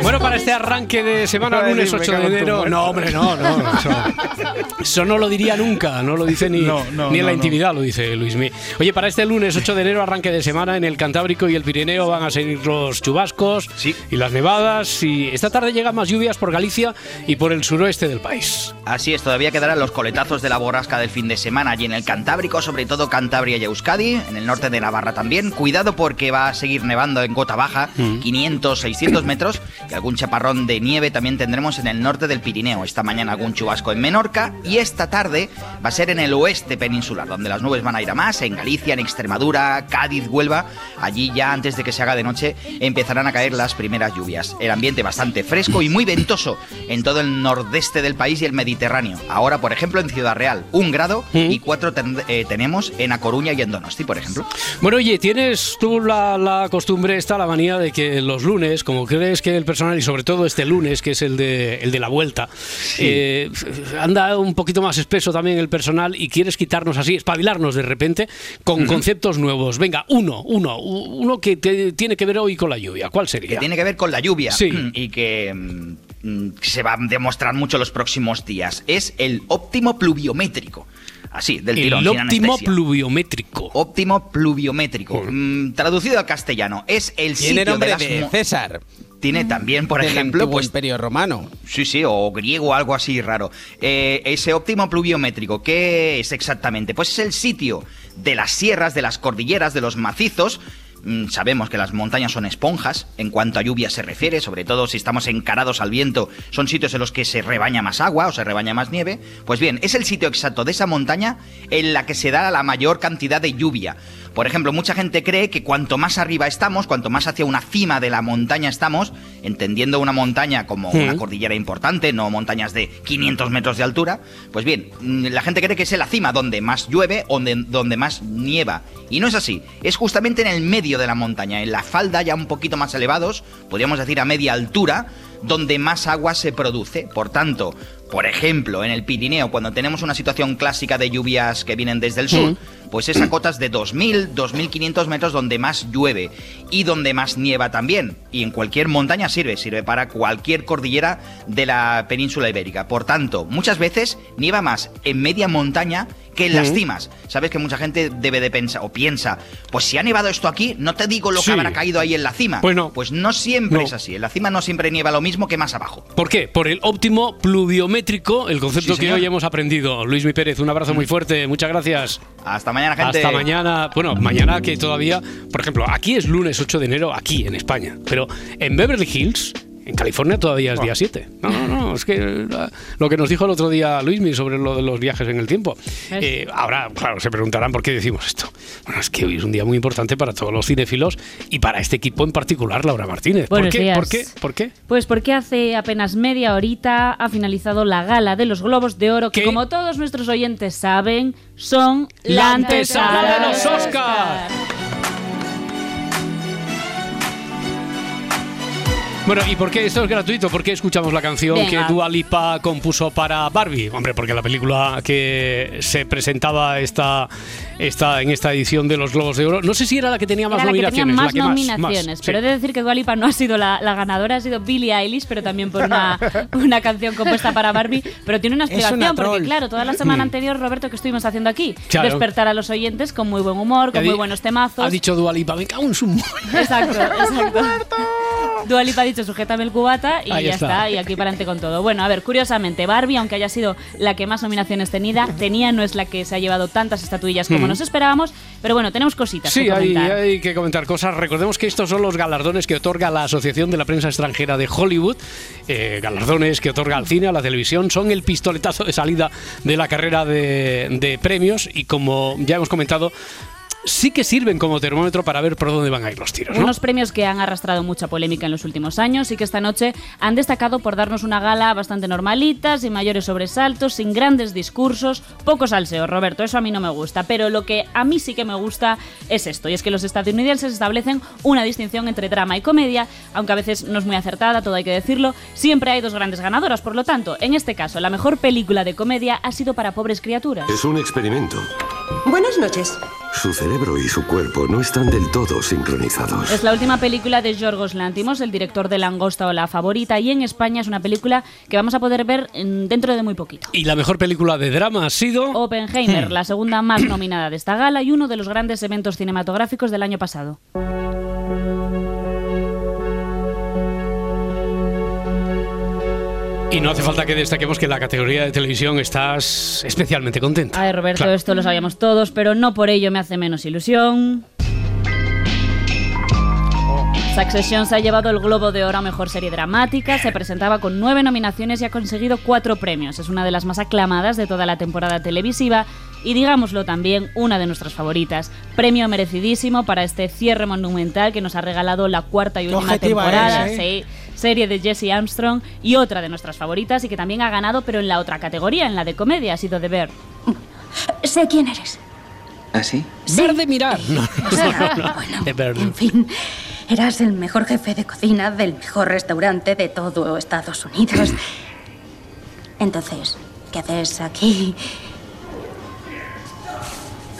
Bueno, para este arranque de semana, lunes decir, me 8 de enero. No, hombre, no, no. Eso, eso no lo diría nunca, no lo dice ni, No, no, ni en la no, no. intimidad, lo dice Luismi. Oye, para este lunes 8 de enero, arranque de semana, en el Cantábrico y el Pirineo van a seguir los chubascos y las nevadas. Y esta tarde llegan más lluvias por Galicia y por el suroeste del país. Así es, todavía quedarán los coletazos de la borrasca del fin de semana allí en el Cantábrico, sobre todo Cantabria y Euskadi, en el norte de Navarra también. Cuidado porque va a seguir nevando en cota baja, 500, 600 metros, y algún chaparrón de nieve también tendremos en el norte del Pirineo. Esta mañana algún chubasco en Menorca y esta tarde va a ser en el oeste peninsular, donde las nubes van a ir a más, en Galicia, en Extremadura, Cádiz, Huelva. Allí ya antes de que se haga de noche empezarán a caer las primeras lluvias. El ambiente bastante fresco y muy ventoso en todo el nordeste del país y el Mediterráneo. Ahora, por ejemplo, en Ciudad Real, un grado y cuatro ten- eh, tenemos en A Coruña y en Donosti, por ejemplo. Bueno, oye, tienes tú la, la costumbre esta, la manía de que los lunes, como crees que el personal, y sobre todo este lunes, que es el de, el de la vuelta, eh, anda un poquito más espeso también el personal y quieres quitarnos así, espabilarnos de repente con conceptos nuevos. Venga, uno, uno, uno que te- tiene que ver hoy con la lluvia. ¿Cuál sería? que tiene que ver con la lluvia Sí. y que mm, se va a demostrar mucho los próximos días. Es el óptimo pluviométrico. Así, del El tirón, sin óptimo anestesia. pluviométrico. Óptimo pluviométrico. Mm, traducido al castellano, es el Tiene sitio nombre de las de mo- César. Tiene también, por Del ejemplo, pues Imperio Romano. Sí, sí, o griego, algo así raro. Eh, ese óptimo pluviométrico, ¿qué es exactamente? Pues es el sitio de las sierras, de las cordilleras, de los macizos. Mm, Sabemos que las montañas son esponjas en cuanto a lluvia se refiere, sobre todo si estamos encarados al viento, son sitios en los que se rebaña más agua o se rebaña más nieve. Pues bien, es el sitio exacto de esa montaña en la que se da la mayor cantidad de lluvia. Por ejemplo, mucha gente cree que cuanto más arriba estamos, cuanto más hacia una cima de la montaña estamos, entendiendo una montaña como una Mm. cordillera importante, no montañas de 500 metros de altura, pues bien, mm, la gente cree que es en la cima donde más llueve, donde, donde más nieva. Y no es así, es justamente en el medio de la montaña, en la falda ya un poquito más elevados, podríamos decir a media altura, donde más agua se produce. Por tanto, por ejemplo, en el Pirineo, cuando tenemos una situación clásica de lluvias que vienen desde el sur, pues es a cotas de 2.000, 2.500 metros donde más llueve y donde más nieva también. Y en cualquier montaña sirve, sirve para cualquier cordillera de la península ibérica. Por tanto, muchas veces nieva más en media montaña que en las cimas. Sabes que mucha gente debe de pensar o piensa, pues si ha nevado esto aquí, no te digo lo Sí. que habrá caído ahí en la cima. Pues no. Pues no siempre No. es así. En la cima no siempre nieva lo mismo que más abajo. ¿Por qué? Por el óptimo pluviométrico, el concepto Sí, que hoy hemos aprendido. Luis Mi Pérez, un abrazo muy fuerte, muchas gracias. Hasta mañana, gente. Hasta mañana. Bueno, mañana que todavía, por ejemplo, aquí es lunes 8 de enero, aquí en España, pero en Beverly Hills, en California todavía es día 7. No, no, no, es que eh, lo que nos dijo el otro día Luismi sobre lo de los viajes en el tiempo. Eh, ahora, claro, se preguntarán por qué decimos esto. Bueno, es que hoy es un día muy importante para todos los cinéfilos y para este equipo en particular, Laura Martínez. ¿Por Buenos qué? días. ¿Por qué? ¿Por qué? Pues porque hace apenas media horita ha finalizado la gala de los Globos de Oro, que como todos nuestros oyentes saben, son la, antesala de los Oscar. Bueno, ¿y por qué esto es gratuito? ¿Por qué escuchamos la canción Venga. que Dua Lipa compuso para Barbie? Hombre, porque la película que se presentaba esta, esta, en esta edición de los Globos de Oro, no sé si era la que tenía más Era la que tenía nominaciones. más la que nominaciones, más, sí. pero he de decir que Dua Lipa no ha sido la, la ganadora, ha sido Billie Eilish, pero también por una, una canción compuesta para Barbie, pero tiene una Es una explicación, porque claro, toda la semana Mm. anterior, Roberto, que estuvimos haciendo aquí, Claro. despertar a los oyentes con muy buen humor, con muy buenos temazos. Ha dicho Dua Lipa, me cago en su... Exacto, exacto. Dua Lipa dicho sujétame el cubata y Ahí ya está. está. y aquí para adelante con todo. Bueno, a ver, curiosamente, Barbie, aunque haya sido la que más nominaciones tenida, tenía, no es la que se ha llevado tantas estatuillas como Mm. nos esperábamos, pero bueno, tenemos cositas Sí, que hay, que comentar cosas. Recordemos que estos son los galardones que otorga la Asociación de la Prensa Extranjera de Hollywood. Eh, galardones que otorga al cine, a la televisión. Son el pistoletazo de salida de la carrera de, de premios y como ya hemos comentado, sí que sirven como termómetro para ver por dónde van a ir los tiros. ¿no? Unos premios que han arrastrado mucha polémica en los últimos años y que esta noche han destacado por darnos una gala bastante normalita, sin mayores sobresaltos, sin grandes discursos, poco salseo, Roberto, eso a mí no me gusta, pero lo que a mí sí que me gusta es esto, y es que los estadounidenses establecen una distinción entre drama y comedia, aunque a veces no es muy acertada, todo hay que decirlo, siempre hay dos grandes ganadoras, por lo tanto, en este caso, la mejor película de comedia ha sido para Pobres Criaturas. Es un experimento. Buenas noches. Su cerebro y su cuerpo no están del todo sincronizados. Es la última película de Yorgos Lantimos, el director de Langosta o La Favorita, y en España es una película que vamos a poder ver mm, dentro de muy poquito. Y la mejor película de drama ha sido... Oppenheimer, Hmm. la segunda más nominada de esta gala y uno de los grandes eventos cinematográficos del año pasado. Y no hace falta que destaquemos que en la categoría de televisión estás especialmente contenta. Ay, Roberto, Claro. esto lo sabíamos todos, pero no por ello me hace menos ilusión. Succession se ha llevado el Globo de Oro a Mejor Serie Dramática, se presentaba con nueve nominaciones y ha conseguido cuatro premios. Es una de las más aclamadas de toda la temporada televisiva y, digámoslo también, una de nuestras favoritas. Premio merecidísimo para este cierre monumental que nos ha regalado la cuarta y última objetiva temporada. es, ¿eh? sí, serie de Jesse Armstrong y otra de nuestras favoritas y que también ha ganado, pero en la otra categoría, en la de comedia, ha sido The Bear. Sé quién eres. ¿Ah, sí? Verde mirar. No, Bueno, De en fin, eras el mejor jefe de cocina del mejor restaurante de todo Estados Unidos. Entonces, ¿qué haces aquí?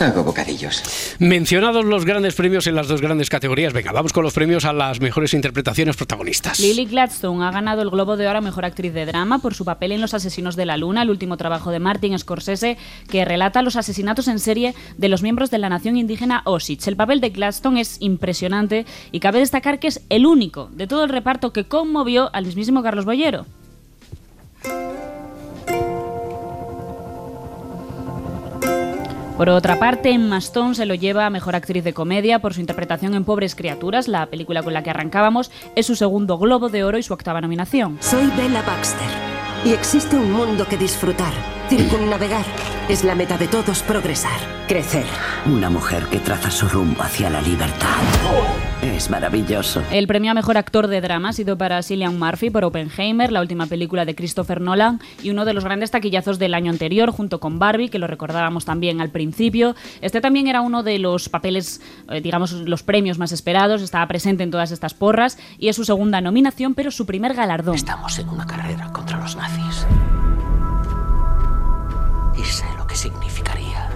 Hago bocadillos. Mencionados los grandes premios en las dos grandes categorías, venga, vamos con los premios a las mejores interpretaciones protagonistas. Lily Gladstone ha ganado el Globo de Oro a Mejor Actriz de Drama por su papel en Los Asesinos de la Luna, el último trabajo de Martin Scorsese, que relata los asesinatos en serie de los miembros de la nación indígena Osage. El papel de Gladstone es impresionante y cabe destacar que es el único de todo el reparto que conmovió al mismísimo Carlos Bollero. Por otra parte, Emma Stone se lo lleva a Mejor Actriz de Comedia por su interpretación en Pobres Criaturas, la película con la que arrancábamos. Es su segundo Globo de Oro y su octava nominación. Soy Bella Baxter. Y existe un mundo que disfrutar. Circunnavegar. Es la meta de todos progresar. Crecer. Una mujer que traza su rumbo hacia la libertad. Es maravilloso. El premio a Mejor Actor de Drama ha sido para Cillian Murphy por Oppenheimer, la última película de Christopher Nolan, y uno de los grandes taquillazos del año anterior, junto con Barbie, que lo recordábamos también al principio. Este también era uno de los papeles, eh, digamos, los premios más esperados, estaba presente en todas estas porras, y es su segunda nominación, pero su primer galardón. Estamos en una carrera contra los nazis. Y sé lo que significaría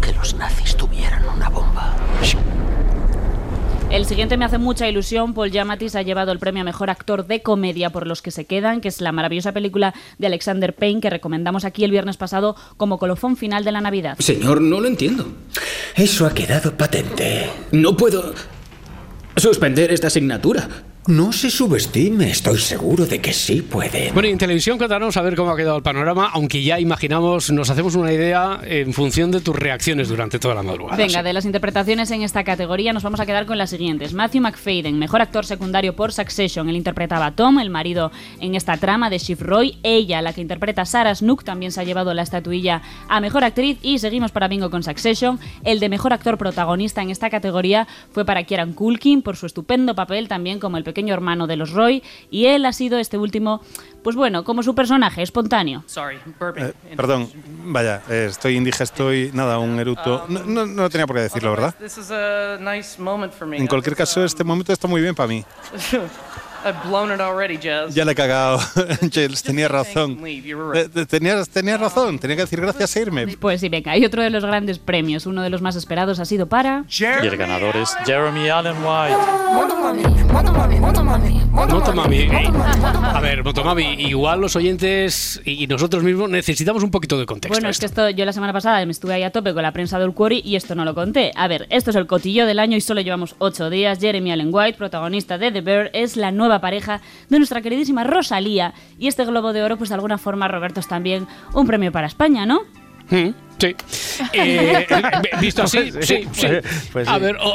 que los nazis tuvieran una bomba. El siguiente me hace mucha ilusión. Paul Giamatti se ha llevado el premio a mejor actor de comedia por los que se quedan, que es la maravillosa película de Alexander Payne que recomendamos aquí el viernes pasado como colofón final de la Navidad. Señor, no lo entiendo. Eso ha quedado patente. No puedo suspender esta asignatura. No se subestime, estoy seguro de que sí puede. Bueno, y en televisión cuéntanos a ver cómo ha quedado el panorama, aunque ya imaginamos, nos hacemos una idea en función de tus reacciones durante toda la madrugada. Venga, de las interpretaciones en esta categoría nos vamos a quedar con las siguientes. Matthew McFadden, mejor actor secundario por Succession. Él interpretaba a Tom, el marido en esta trama de Shiv Roy. Ella, la que interpreta a Sarah Snook, también se ha llevado la estatuilla a mejor actriz. Y seguimos para Bingo con Succession. El de mejor actor protagonista en esta categoría fue para Kieran Culkin por su estupendo papel también como el pequeño hermano de los Roy. Y él ha sido este último, pues bueno, como su personaje espontáneo. Eh, perdón, vaya, eh, estoy indigesto y nada, un eructo. No, no, no tenía por qué decirlo, ¿verdad? En cualquier caso, este momento está muy bien para mí. I've blown it already, Jazz. Ya le he cagado. Giles, tenía razón. Eh, Tenías, tenías razón, tenía que decir gracias e irme. Pues sí, venga, hay otro de los grandes premios. Uno de los más esperados ha sido para... Y el ganador es Jeremy Allen White. Motomami. eh, A ver, Motomami, igual los oyentes y nosotros mismos necesitamos un poquito de contexto. Bueno, es que esto yo la semana pasada me estuve ahí a tope con la prensa del Quarry y esto no lo conté. A ver, esto es el cotillo del año y solo llevamos ocho días. Jeremy Allen White, protagonista de The Bear, es la nueva pareja de nuestra queridísima Rosalía. Y este Globo de Oro, pues de alguna forma, Roberto, es también un premio para España, ¿no? Mm, sí. Eh, visto así, sí, sí. Pues A sí. ver, o-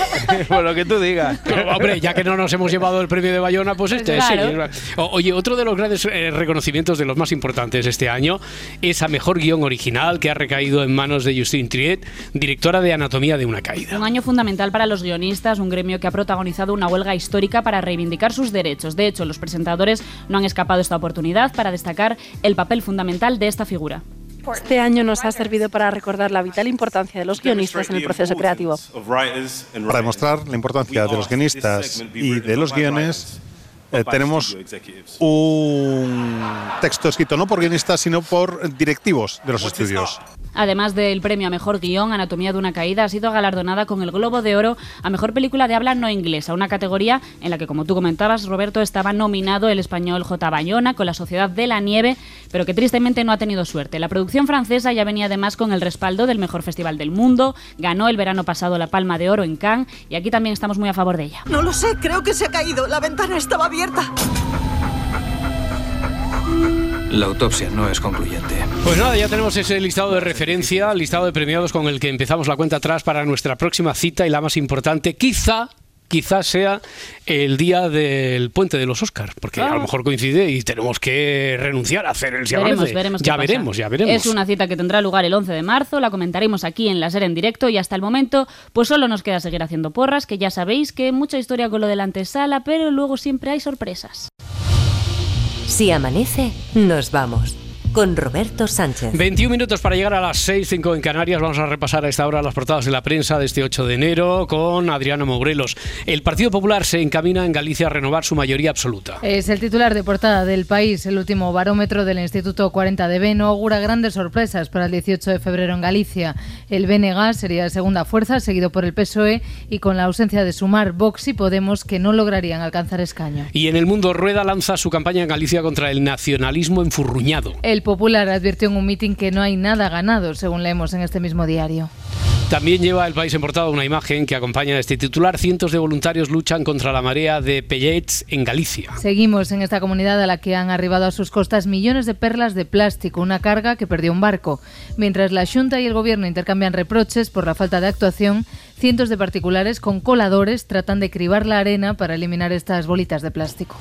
Por lo que tú digas. Pero, hombre, ya que no nos hemos llevado el premio de Bayona, pues este Claro. sí. Oye, otro de los grandes eh, reconocimientos de los más importantes este año es a mejor guion original que ha recaído en manos de Justine Triet, directora de Anatomía de una caída. Un año fundamental para los guionistas, un gremio que ha protagonizado una huelga histórica para reivindicar sus derechos. De hecho, los presentadores no han escapado esta oportunidad para destacar el papel fundamental de esta figura. Este año nos ha servido para recordar la vital importancia de los guionistas en el proceso creativo. Para demostrar la importancia de los guionistas y de los guiones eh, tenemos un texto escrito no por guionistas, sino por directivos de los estudios. Además del premio a mejor guion, Anatomía de una caída ha sido galardonada con el Globo de Oro a mejor película de habla no inglesa, una categoría en la que, como tú comentabas, Roberto, estaba nominado el español J. Bayona con La Sociedad de la Nieve, pero que tristemente no ha tenido suerte. La producción francesa ya venía además con el respaldo del mejor festival del mundo, ganó el verano pasado la Palma de Oro en Cannes y aquí también estamos muy a favor de ella. No lo sé, creo que se ha caído. La ventana estaba abierta. La autopsia no es concluyente. Pues nada, ya tenemos ese listado de referencia, listado de premiados con el que empezamos la cuenta atrás para nuestra próxima cita y la más importante, quizá quizás sea el día del puente de los Oscars, porque a lo mejor coincide y tenemos que renunciar a hacer el Si Veremos, Ya pasa. veremos, ya veremos. Es una cita que tendrá lugar el 11 de marzo, la comentaremos aquí en la serie en directo y hasta el momento pues solo nos queda seguir haciendo porras, que ya sabéis que mucha historia con lo de la antesala, pero luego siempre hay sorpresas. Si amanece, nos vamos. Con Roberto Sánchez. 21 minutos para llegar a las 6, 5 en Canarias. Vamos a repasar a esta hora las portadas de la prensa de este 8 de enero con Adriano Morelos. El Partido Popular se encamina en Galicia a renovar su mayoría absoluta. Es el titular de portada del país. El último barómetro del Instituto 40DB no augura grandes sorpresas para el 18 de febrero en Galicia. El BNG sería la segunda fuerza, seguido por el PSOE y con la ausencia de Sumar, Vox y Podemos, que no lograrían alcanzar escaño. Y en el mundo, Rueda lanza su campaña en Galicia contra el nacionalismo enfurruñado. El Popular advirtió en un mitin que no hay nada ganado, según leemos en este mismo diario. También lleva el país en portada una imagen que acompaña a este titular. Cientos de voluntarios luchan contra la marea de pellets en Galicia. Seguimos en esta comunidad a la que han arribado a sus costas millones de perlas de plástico, una carga que perdió un barco. Mientras la Junta y el Gobierno intercambian reproches por la falta de actuación, cientos de particulares con coladores tratan de cribar la arena para eliminar estas bolitas de plástico.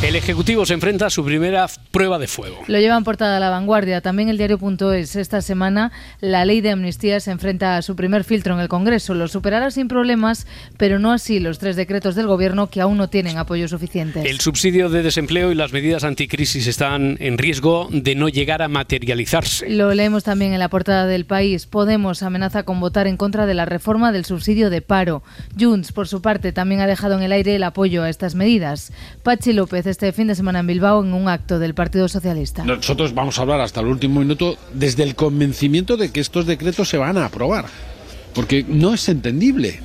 El Ejecutivo se enfrenta a su primera prueba de fuego. Lo llevan portada a la vanguardia. También el diario.es. Esta semana la ley de amnistía se enfrenta a su primer filtro en el Congreso. Lo superará sin problemas, pero no así los tres decretos del Gobierno que aún no tienen apoyo suficiente. El subsidio de desempleo y las medidas anticrisis están en riesgo de no llegar a materializarse. Lo leemos también en la portada del país. Podemos amenaza con votar en contra de la reforma del subsidio de paro. Junts, por su parte, también ha dejado en el aire el apoyo a estas medidas. Pachi López este fin de semana en Bilbao en un acto del Partido Socialista. Nosotros vamos a hablar hasta el último minuto desde el convencimiento de que estos decretos se van a aprobar. Porque no es entendible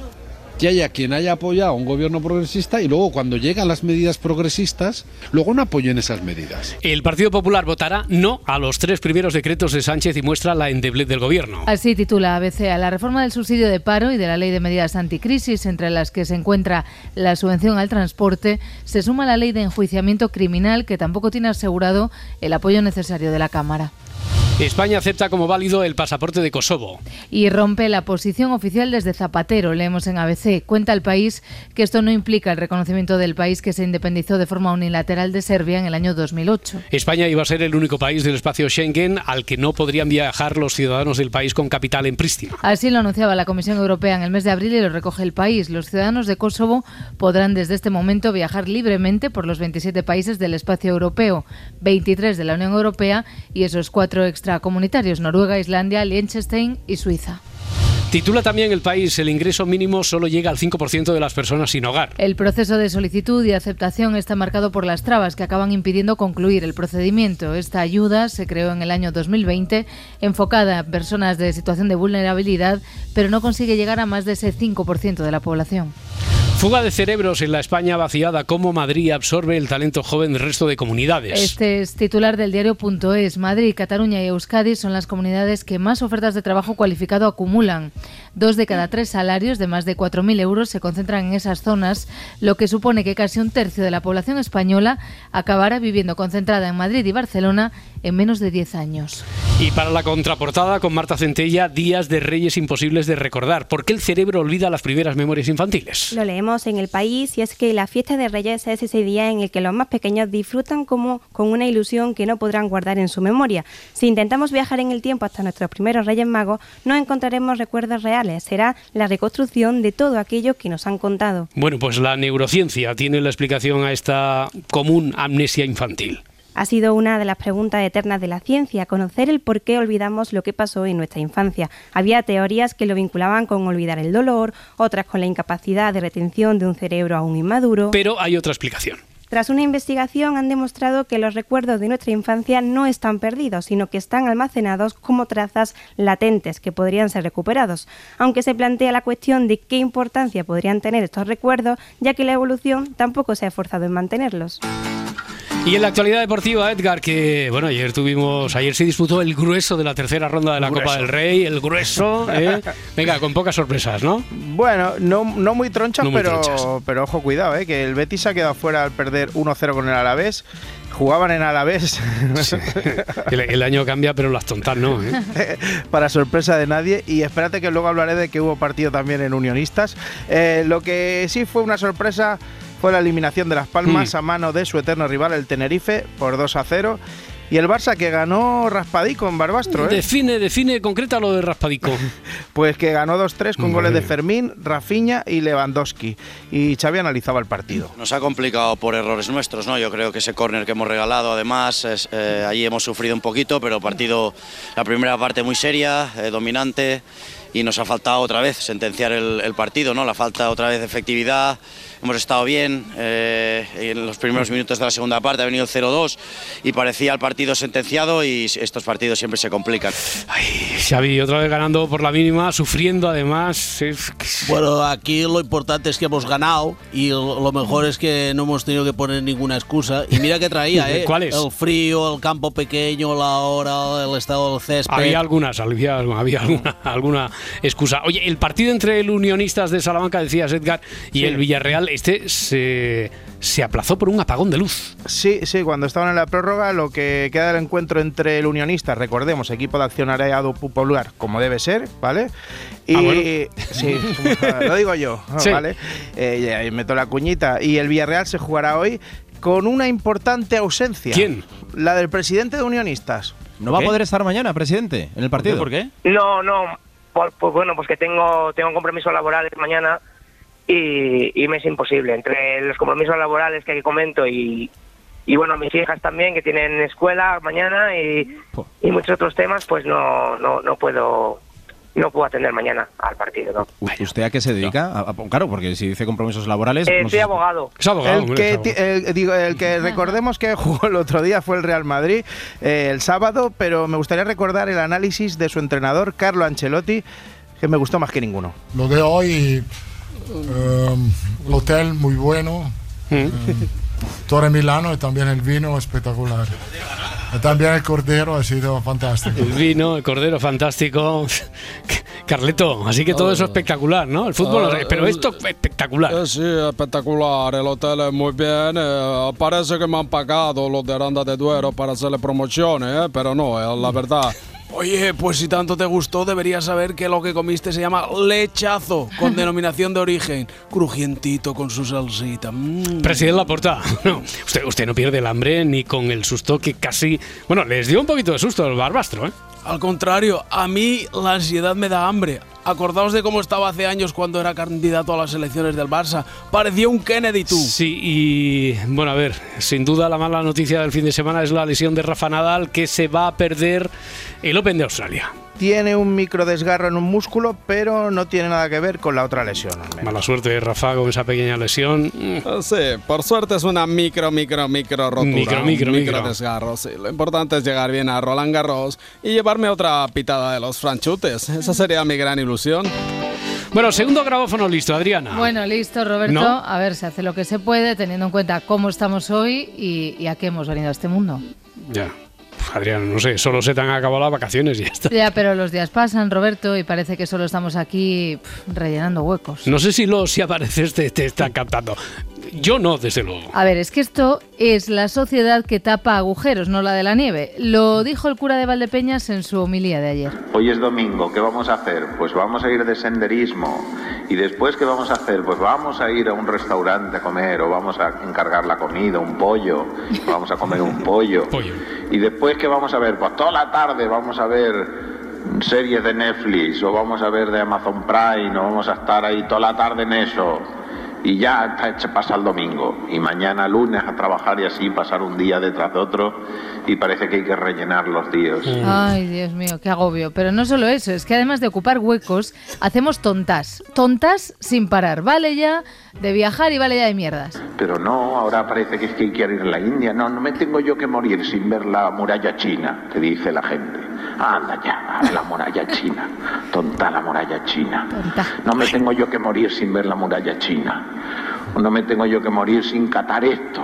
que haya quien haya apoyado a un gobierno progresista y luego cuando llegan las medidas progresistas, luego no apoyen esas medidas. El Partido Popular votará no a los tres primeros decretos de Sánchez y muestra la endeblez del gobierno. Así titula ABC a la reforma del subsidio de paro y de la ley de medidas anticrisis, entre las que se encuentra la subvención al transporte, se suma la ley de enjuiciamiento criminal que tampoco tiene asegurado el apoyo necesario de la Cámara. España acepta como válido el pasaporte de Kosovo. Y rompe la posición oficial desde Zapatero, leemos en ABC. Cuenta el país que esto no implica el reconocimiento del país que se independizó de forma unilateral de Serbia en el año 2008. España iba a ser el único país del espacio Schengen al que no podrían viajar los ciudadanos del país con capital en Pristina. Así lo anunciaba la Comisión Europea en el mes de abril y lo recoge el país. Los ciudadanos de Kosovo podrán desde este momento viajar libremente por los 27 países del espacio europeo, 23 de la Unión Europea y esos cuatro extracomunitarios, Noruega, Islandia, Liechtenstein y Suiza. Titula también el país, el ingreso mínimo solo llega al 5% de las personas sin hogar. El proceso de solicitud y aceptación está marcado por las trabas que acaban impidiendo concluir el procedimiento. Esta ayuda se creó en el año 2020, enfocada a personas de situación de vulnerabilidad, pero no consigue llegar a más de ese 5% de la población. Fuga de cerebros en la España vaciada. ¿Cómo Madrid absorbe el talento joven del resto de comunidades? Este es titular del diario.es. Madrid, Cataluña y Euskadi son las comunidades que más ofertas de trabajo cualificado acumulan. Dos de cada tres salarios de más de 4.000 euros se concentran en esas zonas, lo que supone que casi un tercio de la población española acabará viviendo concentrada en Madrid y Barcelona en menos de 10 años. Y para la contraportada con Marta Centella, Días de Reyes imposibles de recordar. ¿Por qué el cerebro olvida las primeras memorias infantiles? Lo leemos en el país y es que la fiesta de Reyes es ese día en el que los más pequeños disfrutan como con una ilusión que no podrán guardar en su memoria. Si intentamos viajar en el tiempo hasta nuestros primeros Reyes Magos, no encontraremos recuerdos reales. Será la reconstrucción de todo aquello que nos han contado. Bueno, pues la neurociencia tiene la explicación a esta común amnesia infantil. Ha sido una de las preguntas eternas de la ciencia, conocer el por qué olvidamos lo que pasó en nuestra infancia. Había teorías que lo vinculaban con olvidar el dolor, otras con la incapacidad de retención de un cerebro aún inmaduro. Pero hay otra explicación. Tras una investigación han demostrado que los recuerdos de nuestra infancia no están perdidos, sino que están almacenados como trazas latentes que podrían ser recuperados, aunque se plantea la cuestión de qué importancia podrían tener estos recuerdos, ya que la evolución tampoco se ha esforzado en mantenerlos. Y en la actualidad deportiva, Edgar, que bueno, ayer tuvimos, ayer se disputó el grueso de la tercera ronda de la Copa del Rey, el grueso, ¿eh? venga, con pocas sorpresas, ¿no? Bueno, no, no muy tronchas, No pero, tronchas. pero ojo, cuidado, ¿eh? que el Betis se ha quedado fuera al perder 1-0 con el Alavés. Jugaban en Alavés. El, el año cambia, pero las tontas no. ¿eh? para sorpresa de nadie. Y espérate que luego hablaré de que hubo partido también en Unionistas. Eh, lo que sí fue una sorpresa fue la eliminación de Las Palmas Mm. a mano de su eterno rival, el Tenerife, por 2 a 0. Y el Barça que ganó raspadico en Barbastro. ¿eh? Define, define, concreta lo de Raspadico. Pues que ganó 2-3 con goles de. Fermín, Rafinha y Lewandowski. Y Xavi analizaba el partido. Nos ha complicado por errores nuestros, ¿no? Yo creo que ese córner que hemos regalado, además, es, eh, allí hemos sufrido un poquito, pero partido, la primera parte muy seria, eh, dominante, y nos ha faltado otra vez sentenciar el, el partido, ¿no? La falta otra vez de efectividad. Hemos estado bien, eh, en los primeros minutos de la segunda parte ha venido el 0-2 y parecía el partido sentenciado y estos partidos siempre se complican. Xavi otra vez ganando por la mínima, sufriendo además. es- Bueno, aquí lo importante es que hemos ganado y lo mejor es que no hemos tenido que poner ninguna excusa. Y mira que traía, ¿eh? ¿Cuáles? El frío, el campo pequeño, la hora, el estado del césped. Había algunas, había, había alguna, alguna excusa. Oye, el partido entre el Unionistas de Salamanca, decías Edgar, y Sí. el Villarreal, este se, se aplazó por un apagón de luz. Sí, sí, cuando estaban en la prórroga, lo que queda del encuentro entre el Unionista, recordemos, equipo de accionariado popular, como debe ser, ¿vale? Y Ah, bueno. sí, lo digo yo, Sí. ¿vale? Eh, y ahí meto la cuñita. Y el Villarreal se jugará hoy con una importante ausencia. ¿Quién? La del presidente de Unionistas. ¿No va a poder estar mañana, presidente, en el partido? ¿Por qué? No, no, por- pues bueno, pues que tengo, tengo compromisos laborales mañana y, y me es imposible. Entre los compromisos laborales que comento y, y bueno, mis hijas también que tienen escuela mañana y, y muchos otros temas, pues no, no, no puedo no puedo atender mañana al partido. ¿no? ¿Usted a qué se dedica? A- a- claro, porque si dice compromisos laborales... Eh, no soy abogado. el que, el- digo, el que recordemos que jugó el otro día fue el Real Madrid eh, el sábado, pero me gustaría recordar el análisis de su entrenador, Carlo Ancelotti, que me gustó más que ninguno. Lo de hoy, ehm, el hotel muy bueno, eh, Torre Milano y también el vino espectacular. Y también el cordero ha sido fantástico. El vino, el cordero fantástico. Carleto, así que todo eso espectacular, ¿no? El fútbol, Ah, pero eh, esto espectacular. Eh, sí, espectacular. El hotel es muy bien. eh, parece que me han pagado los de Aranda de Duero para hacerle promociones, eh, pero no, es la verdad. Oye, pues si tanto te gustó, deberías saber que lo que comiste se llama lechazo, con denominación de origen. Crujientito con su salsita. Mm. Presidente Laporta, no, usted, usted no pierde el hambre ni con el susto que casi. Bueno, les dio un poquito de susto el barbastro, ¿eh? Al contrario, a mí la ansiedad me da hambre. Acordaos de cómo estaba hace años cuando era candidato a las elecciones del Barça. Parecía un Kennedy tú. Sí, y bueno, a ver, sin duda la mala noticia del fin de semana es la lesión de Rafa Nadal, que se va a perder el Open de Australia. Tiene un micro desgarro en un músculo, pero no tiene nada que ver con la otra lesión. Mala suerte, Rafa, con esa pequeña lesión. Sí, por suerte es una micro, micro, micro rotura. Micro, un micro, micro. desgarro, sí. Lo importante es llegar bien a Roland Garros y llevarme otra pitada de los franchutes. Esa sería mi gran ilusión. Bueno, segundo grabófono listo, Adriana. Bueno, listo, Roberto. ¿No? A ver, se hace lo que se puede, teniendo en cuenta cómo estamos hoy y, y a qué hemos venido a este mundo. Ya. Uf, Adriana, no sé, solo se te han acabado las vacaciones y ya está. Ya, pero los días pasan, Roberto, y parece que solo estamos aquí rellenando huecos. No sé si los si apareces te, te están captando. Yo no, desde luego. A ver, es que esto es la sociedad que tapa agujeros, no la de la nieve. Lo dijo el cura de Valdepeñas en su homilía de ayer. Hoy es domingo, ¿qué vamos a hacer? Pues vamos a ir de senderismo. ¿Y después qué vamos a hacer? Pues vamos a ir a un restaurante a comer o vamos a encargar la comida, un pollo, vamos a comer un pollo. ¿Y después qué vamos a ver? Pues toda la tarde vamos a ver series de Netflix o vamos a ver de Amazon Prime o vamos a estar ahí toda la tarde en eso. Y ya está hecha pasa el domingo y mañana lunes a trabajar y así pasar un día detrás de otro y parece que hay que rellenar los días. Ay, Dios mío, qué agobio. Pero no solo eso, es que además de ocupar huecos, hacemos tontas. Tontas sin parar. Vale ya de viajar y vale ya de mierdas. Pero no, ahora parece que es que hay que ir a la India. No, no me tengo yo que morir sin ver la muralla china, que dice la gente. Anda ya, a la muralla china. Tonta la muralla china. No me tengo yo que morir sin ver la muralla china. O no me tengo yo que morir sin catar esto.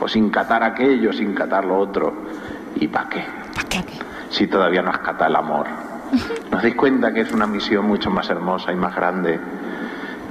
O sin catar aquello, sin catar lo otro. ¿Y para qué? ¿Para qué? Si todavía no has catado el amor. ¿No os dais cuenta que es una misión mucho más hermosa y más grande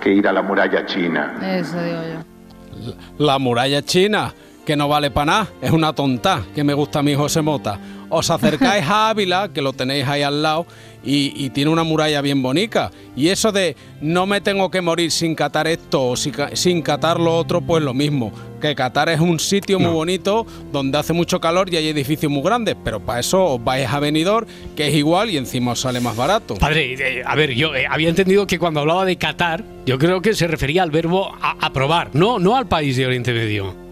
que ir a la muralla china? Eso digo yo. La muralla china, que no vale para nada, es una tonta que me gusta a mí José Mota. Os acercáis a Ávila, que lo tenéis ahí al lado, y, y tiene una muralla bien bonita. Y eso de no me tengo que morir sin catar esto o si ca- sin catar lo otro, pues lo mismo. Que Qatar es un sitio muy bonito donde hace mucho calor y hay edificios muy grandes, pero para eso os vais a Benidorm, que es igual y encima os sale más barato. Padre, eh, a ver, yo eh, había entendido que cuando hablaba de Qatar, yo creo que se refería al verbo aprobar, no, no al país de Oriente Medio.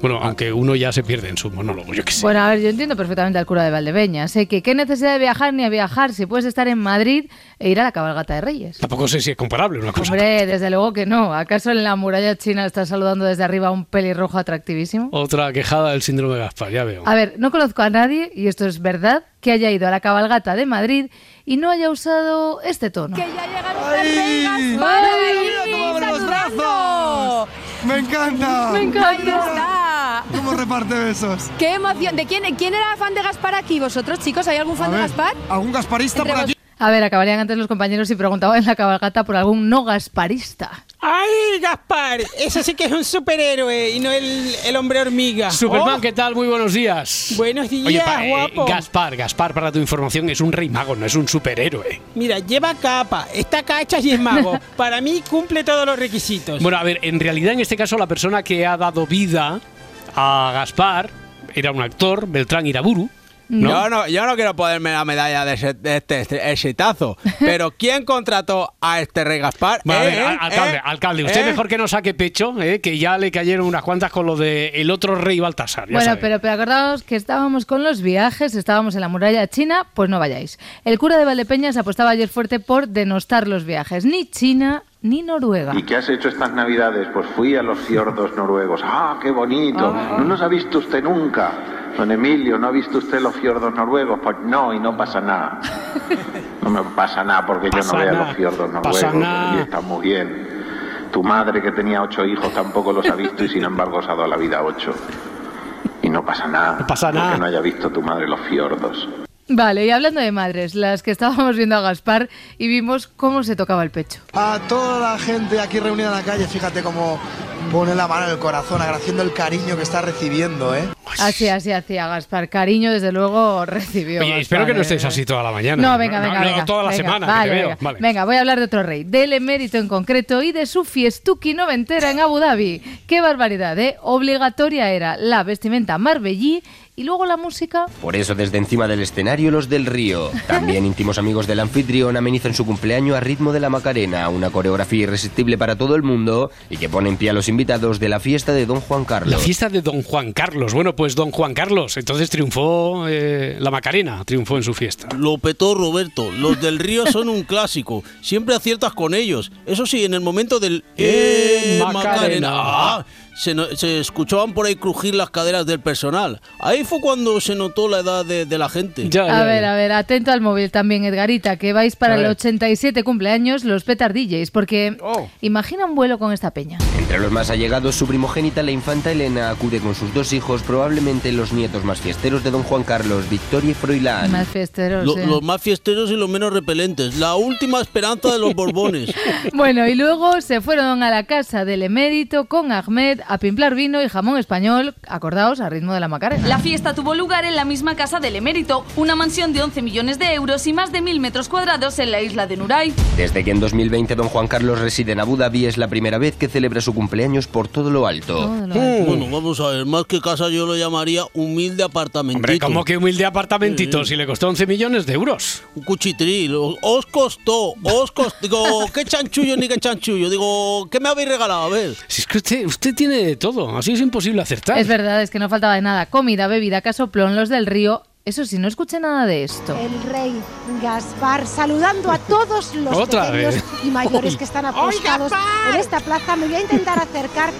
Bueno, aunque uno ya se pierde en su monólogo, yo qué sé. Bueno, a ver, yo entiendo perfectamente al cura de Valdepeña. Sé que qué necesidad de viajar ni a viajar si puedes estar en Madrid e ir a la cabalgata de Reyes. Tampoco sé si es comparable una cosa. Hombre, desde luego que no. ¿Acaso en la muralla china está saludando desde arriba a un pelirrojo atractivísimo? Otra quejada del síndrome de Gaspar, ya veo. A ver, no conozco a nadie, y esto es verdad, que haya ido a la cabalgata de Madrid y no haya usado este tono. ¡Que ya llegaron los brazos! ¡Me encanta! Me encanta. ¿Cómo reparte besos? ¡Qué emoción! ¿De quién, quién era fan de Gaspar aquí? ¿Vosotros, chicos? ¿Hay algún fan de Gaspar? ¿Algún gasparista Entre por aquí? A ver, acabarían antes los compañeros y preguntaban en la cabalgata por algún no gasparista. ¡Ay, Gaspar! Ese sí que es un superhéroe y no el, el hombre hormiga. Superman, Oh, ¿qué tal? Muy buenos días. Buenos días, Oye, pa- eh, guapo. Gaspar, Gaspar, para tu información, es un rey mago, no es un superhéroe. Mira, lleva capa, está cacha y es mago. Para mí cumple todos los requisitos. Bueno, a ver, en realidad en este caso la persona que ha dado vida a Gaspar era un actor, Beltrán Iraburu. ¿no? Yo, no, yo no quiero ponerme la medalla de, ese- de este, este exitazo, pero ¿quién contrató a este rey Gaspar? Bueno, a ¿Eh, ver, eh, al- alcalde, eh, alcalde, usted eh? mejor que no saque pecho, eh, que ya le cayeron unas cuantas con lo de el otro rey Baltasar. ya Bueno, sabe. pero, pero acordaos que estábamos con los viajes, estábamos en la muralla china, pues no vayáis. El cura de Valdepeñas apostaba ayer fuerte por denostar los viajes, ni China ni Noruega. ¿Y qué has hecho estas navidades? Pues fui a los fiordos noruegos. ¡Ah, qué bonito! ¿No los ha visto usted nunca? Don Emilio, ¿no ha visto usted los fiordos noruegos? Pues no, y no pasa nada. No me pasa nada porque Pasa yo no veo los fiordos noruegos. Y está muy bien. Tu madre, que tenía ocho hijos, tampoco los ha visto y sin embargo os ha dado la vida a ocho. Y no pasa nada. No pasa porque nada. no haya visto tu madre los fiordos. Vale, y hablando de madres, las que estábamos viendo a Gaspar y vimos cómo se tocaba el pecho. A toda la gente aquí reunida en la calle, fíjate cómo pone la mano en el corazón, agradeciendo el cariño que está recibiendo, ¿eh? Así, así hacía Gaspar. Cariño, desde luego, recibió. Oye, espero que no Gaspar, estés eh. así toda la mañana. No, venga, venga, venga. toda la venga, semana, vale, que te veo. venga. Vale. Venga, voy a hablar de otro rey, del emérito en concreto y de su fiestuki noventera en Abu Dhabi. Qué barbaridad, ¿eh? Obligatoria era la vestimenta marbellí y luego la música. Por eso desde encima del escenario los del río. También íntimos amigos del anfitrión amenizan su cumpleaños a ritmo de la Macarena, una coreografía irresistible para todo el mundo y que pone en pie a los invitados de la fiesta de Don Juan Carlos. La fiesta de Don Juan Carlos. Bueno, pues Don Juan Carlos. Entonces triunfó eh, la Macarena, triunfó en su fiesta. Lo petó Roberto. Los del río son un clásico. Siempre aciertas con ellos. Eso sí, en el momento del ¡Eh, Macarena! Macarena! Se, no- se escuchaban por ahí crujir las caderas del personal. Ahí fue cuando se notó la edad de, de la gente. a ver, a ver, atento al móvil también, Edgarita, que vais para A el ver. 87 cumpleaños los Petar DJs, porque Oh. imagina un vuelo con esta peña. Entre los más allegados, su primogénita, la infanta Elena, acude con sus dos hijos, probablemente los nietos más fiesteros de Don Juan Carlos, Victoria y Froilán. Más fiesteros. Lo- eh. Los más fiesteros y los menos repelentes. La última esperanza de los Borbones. Bueno, y luego se fueron a la casa del emérito con Ahmed a pimplar vino y jamón español, acordaos, a ritmo de la Macarena. La fiesta tuvo lugar en la misma casa del emérito, una mansión de 11 millones de euros y más de mil metros cuadrados en la isla de Nuray. Desde que en 2020 don Juan Carlos reside en Abu Dhabi es la primera vez que celebra su cumpleaños por todo lo alto. Bueno, vamos a ver, más que casa yo lo llamaría humilde apartamentito. Hombre, ¿cómo que humilde apartamentito si le costó 11 millones de euros? Un cuchitril. Os costó, os costó. Digo, qué chanchullo ni qué chanchullo. Digo, ¿qué me habéis regalado? A ver. Si es que usted, usted tiene de todo, así es imposible acertar. Es verdad, es que no faltaba de nada. Comida, bebida, casoplón, los del río. Eso sí, no escuché nada de esto. El rey Gaspar saludando a todos los Otra pequeños vez. y mayores que están apostados en esta plaza. Me voy a intentar acercar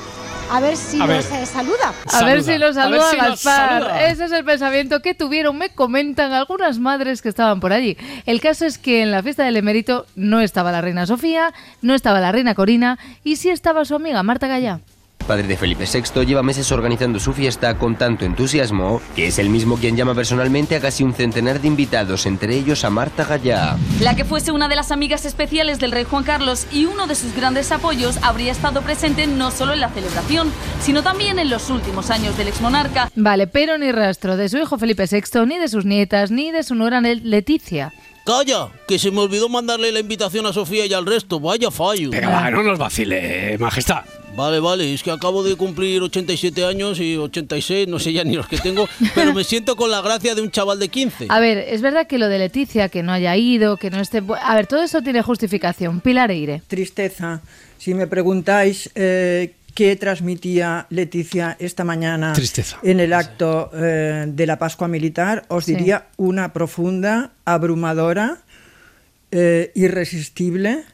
a ver si A ver. los eh, saluda. A ver si los saluda si los Gaspar. saluda. Ese es el pensamiento que tuvieron, me comentan algunas madres que estaban por allí. El caso es que en la fiesta del emérito no estaba la reina Sofía, no estaba la reina Corina y sí estaba su amiga Marta Gallá. Padre de Felipe VI lleva meses organizando su fiesta con tanto entusiasmo que es el mismo quien llama personalmente a casi un centenar de invitados, entre ellos a Marta Gallá. La que fuese una de las amigas especiales del rey Juan Carlos y uno de sus grandes apoyos habría estado presente no solo en la celebración, sino también en los últimos años del exmonarca. Vale, pero ni rastro de su hijo Felipe VI, ni de sus nietas, ni de su nuera Leticia. Calla, que se me olvidó mandarle la invitación a Sofía y al resto. Vaya fallo. Venga, va, no nos vacile, majestad. Vale, vale, es que acabo de cumplir 87 años y 86, no sé ya ni los que tengo, pero me siento con la gracia de un chaval de 15. A ver, es verdad que lo de Leticia, que no haya ido, que no esté... A ver, todo eso tiene justificación. Pilar Eire. Tristeza. Si me preguntáis eh, qué transmitía Leticia esta mañana Tristeza. en el acto eh, de la Pascua Militar, os Sí. diría una profunda, abrumadora, eh, irresistible,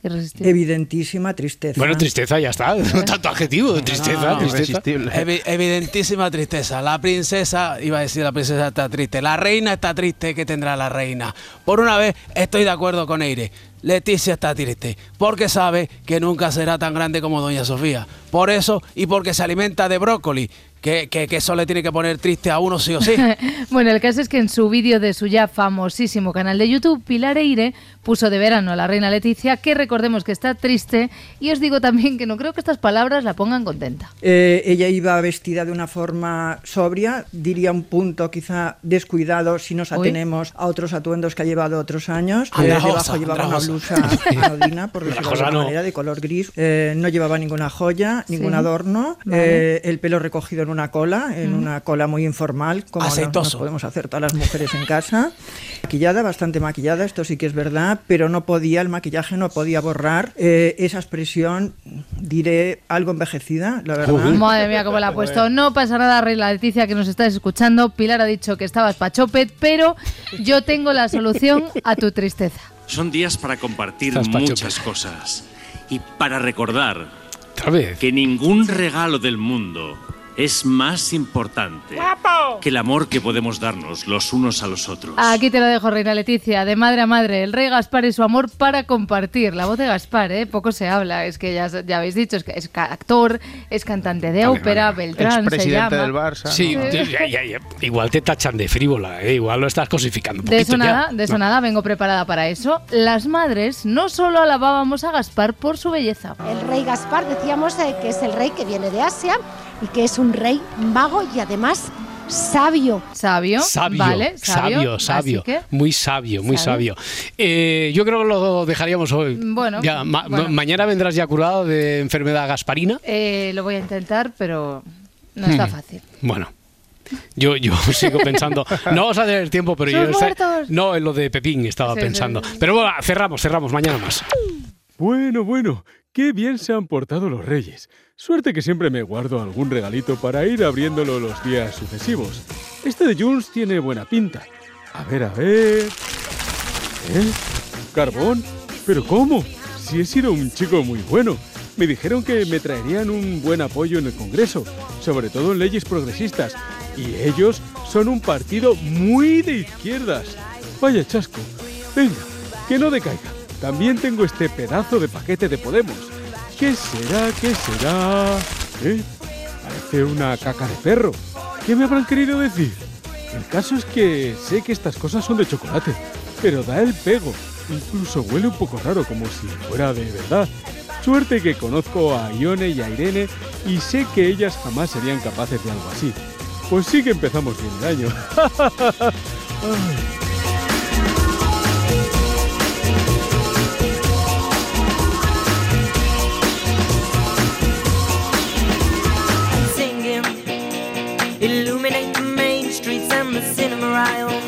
evidentísima tristeza. Bueno, tristeza, ya está. No tanto adjetivo, tristeza, No, tristeza. Evi- evidentísima tristeza. La princesa, iba a decir la princesa está triste. La reina está triste, ¿qué tendrá la reina? Por una vez estoy de acuerdo con Eire. Leticia está triste, porque sabe que nunca será tan grande como Doña Sofía. Por eso y porque se alimenta de brócoli, que, que, que eso le tiene que poner triste a uno sí o sí. bueno, el caso es que en su vídeo de su ya famosísimo canal de YouTube, Pilar Eire puso de verano a la reina Leticia, que recordemos que está triste, y os digo también que no creo que estas palabras la pongan contenta. Eh, ella iba vestida de una forma sobria, diría un punto quizá descuidado si nos Uy. atenemos a otros atuendos que ha llevado otros años. Eh, debajo llevaba una blusa anodina, por decirlo de alguna no. manera, de color gris. Eh, no llevaba ninguna joya, ningún Sí. adorno. Vale. Eh, el pelo recogido en una cola, en Mm. una cola muy informal, como no- nos Aceitoso. podemos hacer todas las mujeres en casa. Maquillada, bastante maquillada, esto sí que es verdad, pero no podía, el maquillaje no podía borrar eh, esa expresión, diré, algo envejecida, la verdad. Madre mía, cómo la ha puesto. No pasa nada, reina Leticia, que nos estás escuchando. Pilar ha dicho que estabas pachopet, pero yo tengo la solución a tu tristeza. Son días para compartir muchas cosas y para recordar que ningún regalo del mundo es más importante que el amor que podemos darnos los unos a los otros. Aquí te lo dejo, Reina Leticia, de madre a madre, el rey Gaspar y su amor para compartir. La voz de Gaspar, ¿eh? Poco se habla, es que ya, ya habéis dicho, es, que es ca- actor, es cantante de Vale, ópera, vale. Beltrán se llama. del Barça. Sí, ¿no? ya, ya, ya. igual te tachan de frívola, ¿eh? igual lo estás cosificando un De eso poquito ya. nada, de eso nada, vengo preparada para eso. Las madres no solo alabábamos a Gaspar por su belleza. El rey Gaspar decíamos eh, que es el rey que viene de Asia y que es un rey mago y además sabio. Sabio, Sabio, vale, sabio, sabio, sabio, que- muy sabio, muy Sabio. sabio. Eh, yo creo que lo dejaríamos hoy. Bueno, Ya, ma- bueno. ma- mañana vendrás ya curado de enfermedad gasparina. Eh, lo voy a intentar, pero no está Hmm. fácil. Bueno. Yo, yo sigo pensando, no vamos a tener tiempo, pero ¡Sus yo muertos! no en lo de Pepín estaba Sí, sí, pensando. sí. Pero bueno, cerramos, cerramos, mañana más. Bueno, bueno, qué bien se han portado los reyes. Suerte que siempre me guardo algún regalito para ir abriéndolo los días sucesivos. Este de Jules tiene buena pinta. A ver, a ver. ¿Eh? ¿Carbón? ¿Pero cómo? Si he sido un chico muy bueno. Me dijeron que me traerían un buen apoyo en el Congreso, sobre todo en leyes progresistas. Y ellos son un partido muy de izquierdas. Vaya chasco. Venga, que no decaiga. También tengo este pedazo de paquete de Podemos. ¿Qué será? ¿Qué será? ¿Eh? Parece una caca de perro. ¿Qué me habrán querido decir? El caso es que sé que estas cosas son de chocolate, pero da el pego. Incluso huele un poco raro, como si fuera de verdad. Suerte que conozco a Ione y a Irene y sé que ellas jamás serían capaces de algo así. Pues sí que empezamos bien el año. Illuminate the main streets and the cinema aisles.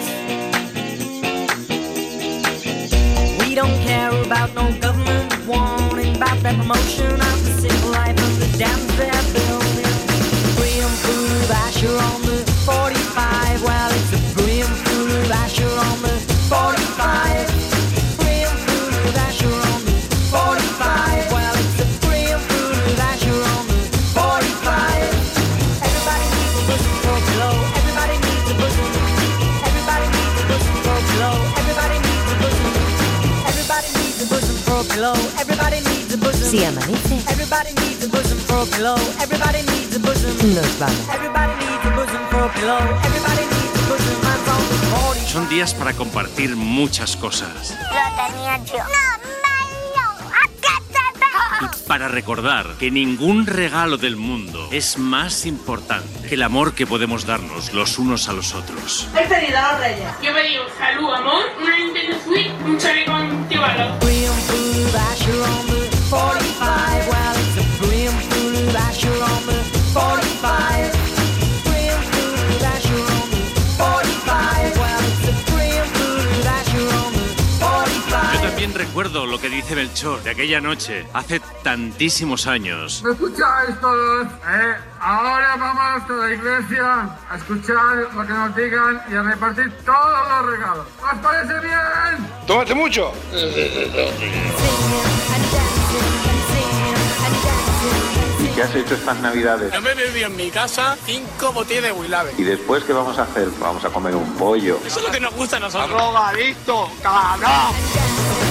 We don't care about no government warning about that promotion of the civil life of the dams they're building. Full of Asher on I'm on the 40. Son días para compartir muchas cosas. Lo tenía yo. Y para recordar que ningún regalo del mundo es más importante que el amor que podemos darnos los unos a los otros. He pedido a los reyes. Yo pedí salud, amor, una Nintendo Switch, un chaleco antibalo. Asher on the 45. Well, it's a brim full of Asher on the 45. Recuerdo lo que dice Melchor de aquella noche, hace tantísimos años. ¿Me escucháis todos? ¿Eh? Ahora vamos a la iglesia a escuchar lo que nos digan y a repartir todos los regalos. ¿Os parece bien? ¡Tómate mucho! ¿Y qué has hecho estas navidades? Yo me bebí en mi casa cinco botellas de Wilave. ¿Y después qué vamos a hacer? Vamos a comer un pollo. Eso es lo que nos gusta a nosotros. ¡Drogadicto! ¡Cabrón!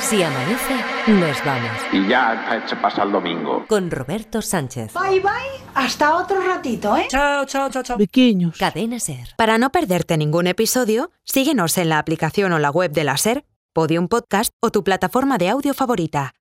Si amanece, nos vamos. Y ya se pasa el domingo. Con Roberto Sánchez. Bye bye, hasta otro ratito, ¿eh? Chao, chao, chao, chao. Pequeños. Cadena Ser. Para no perderte ningún episodio, síguenos en la aplicación o la web de la SER, Podium Podcast o tu plataforma de audio favorita.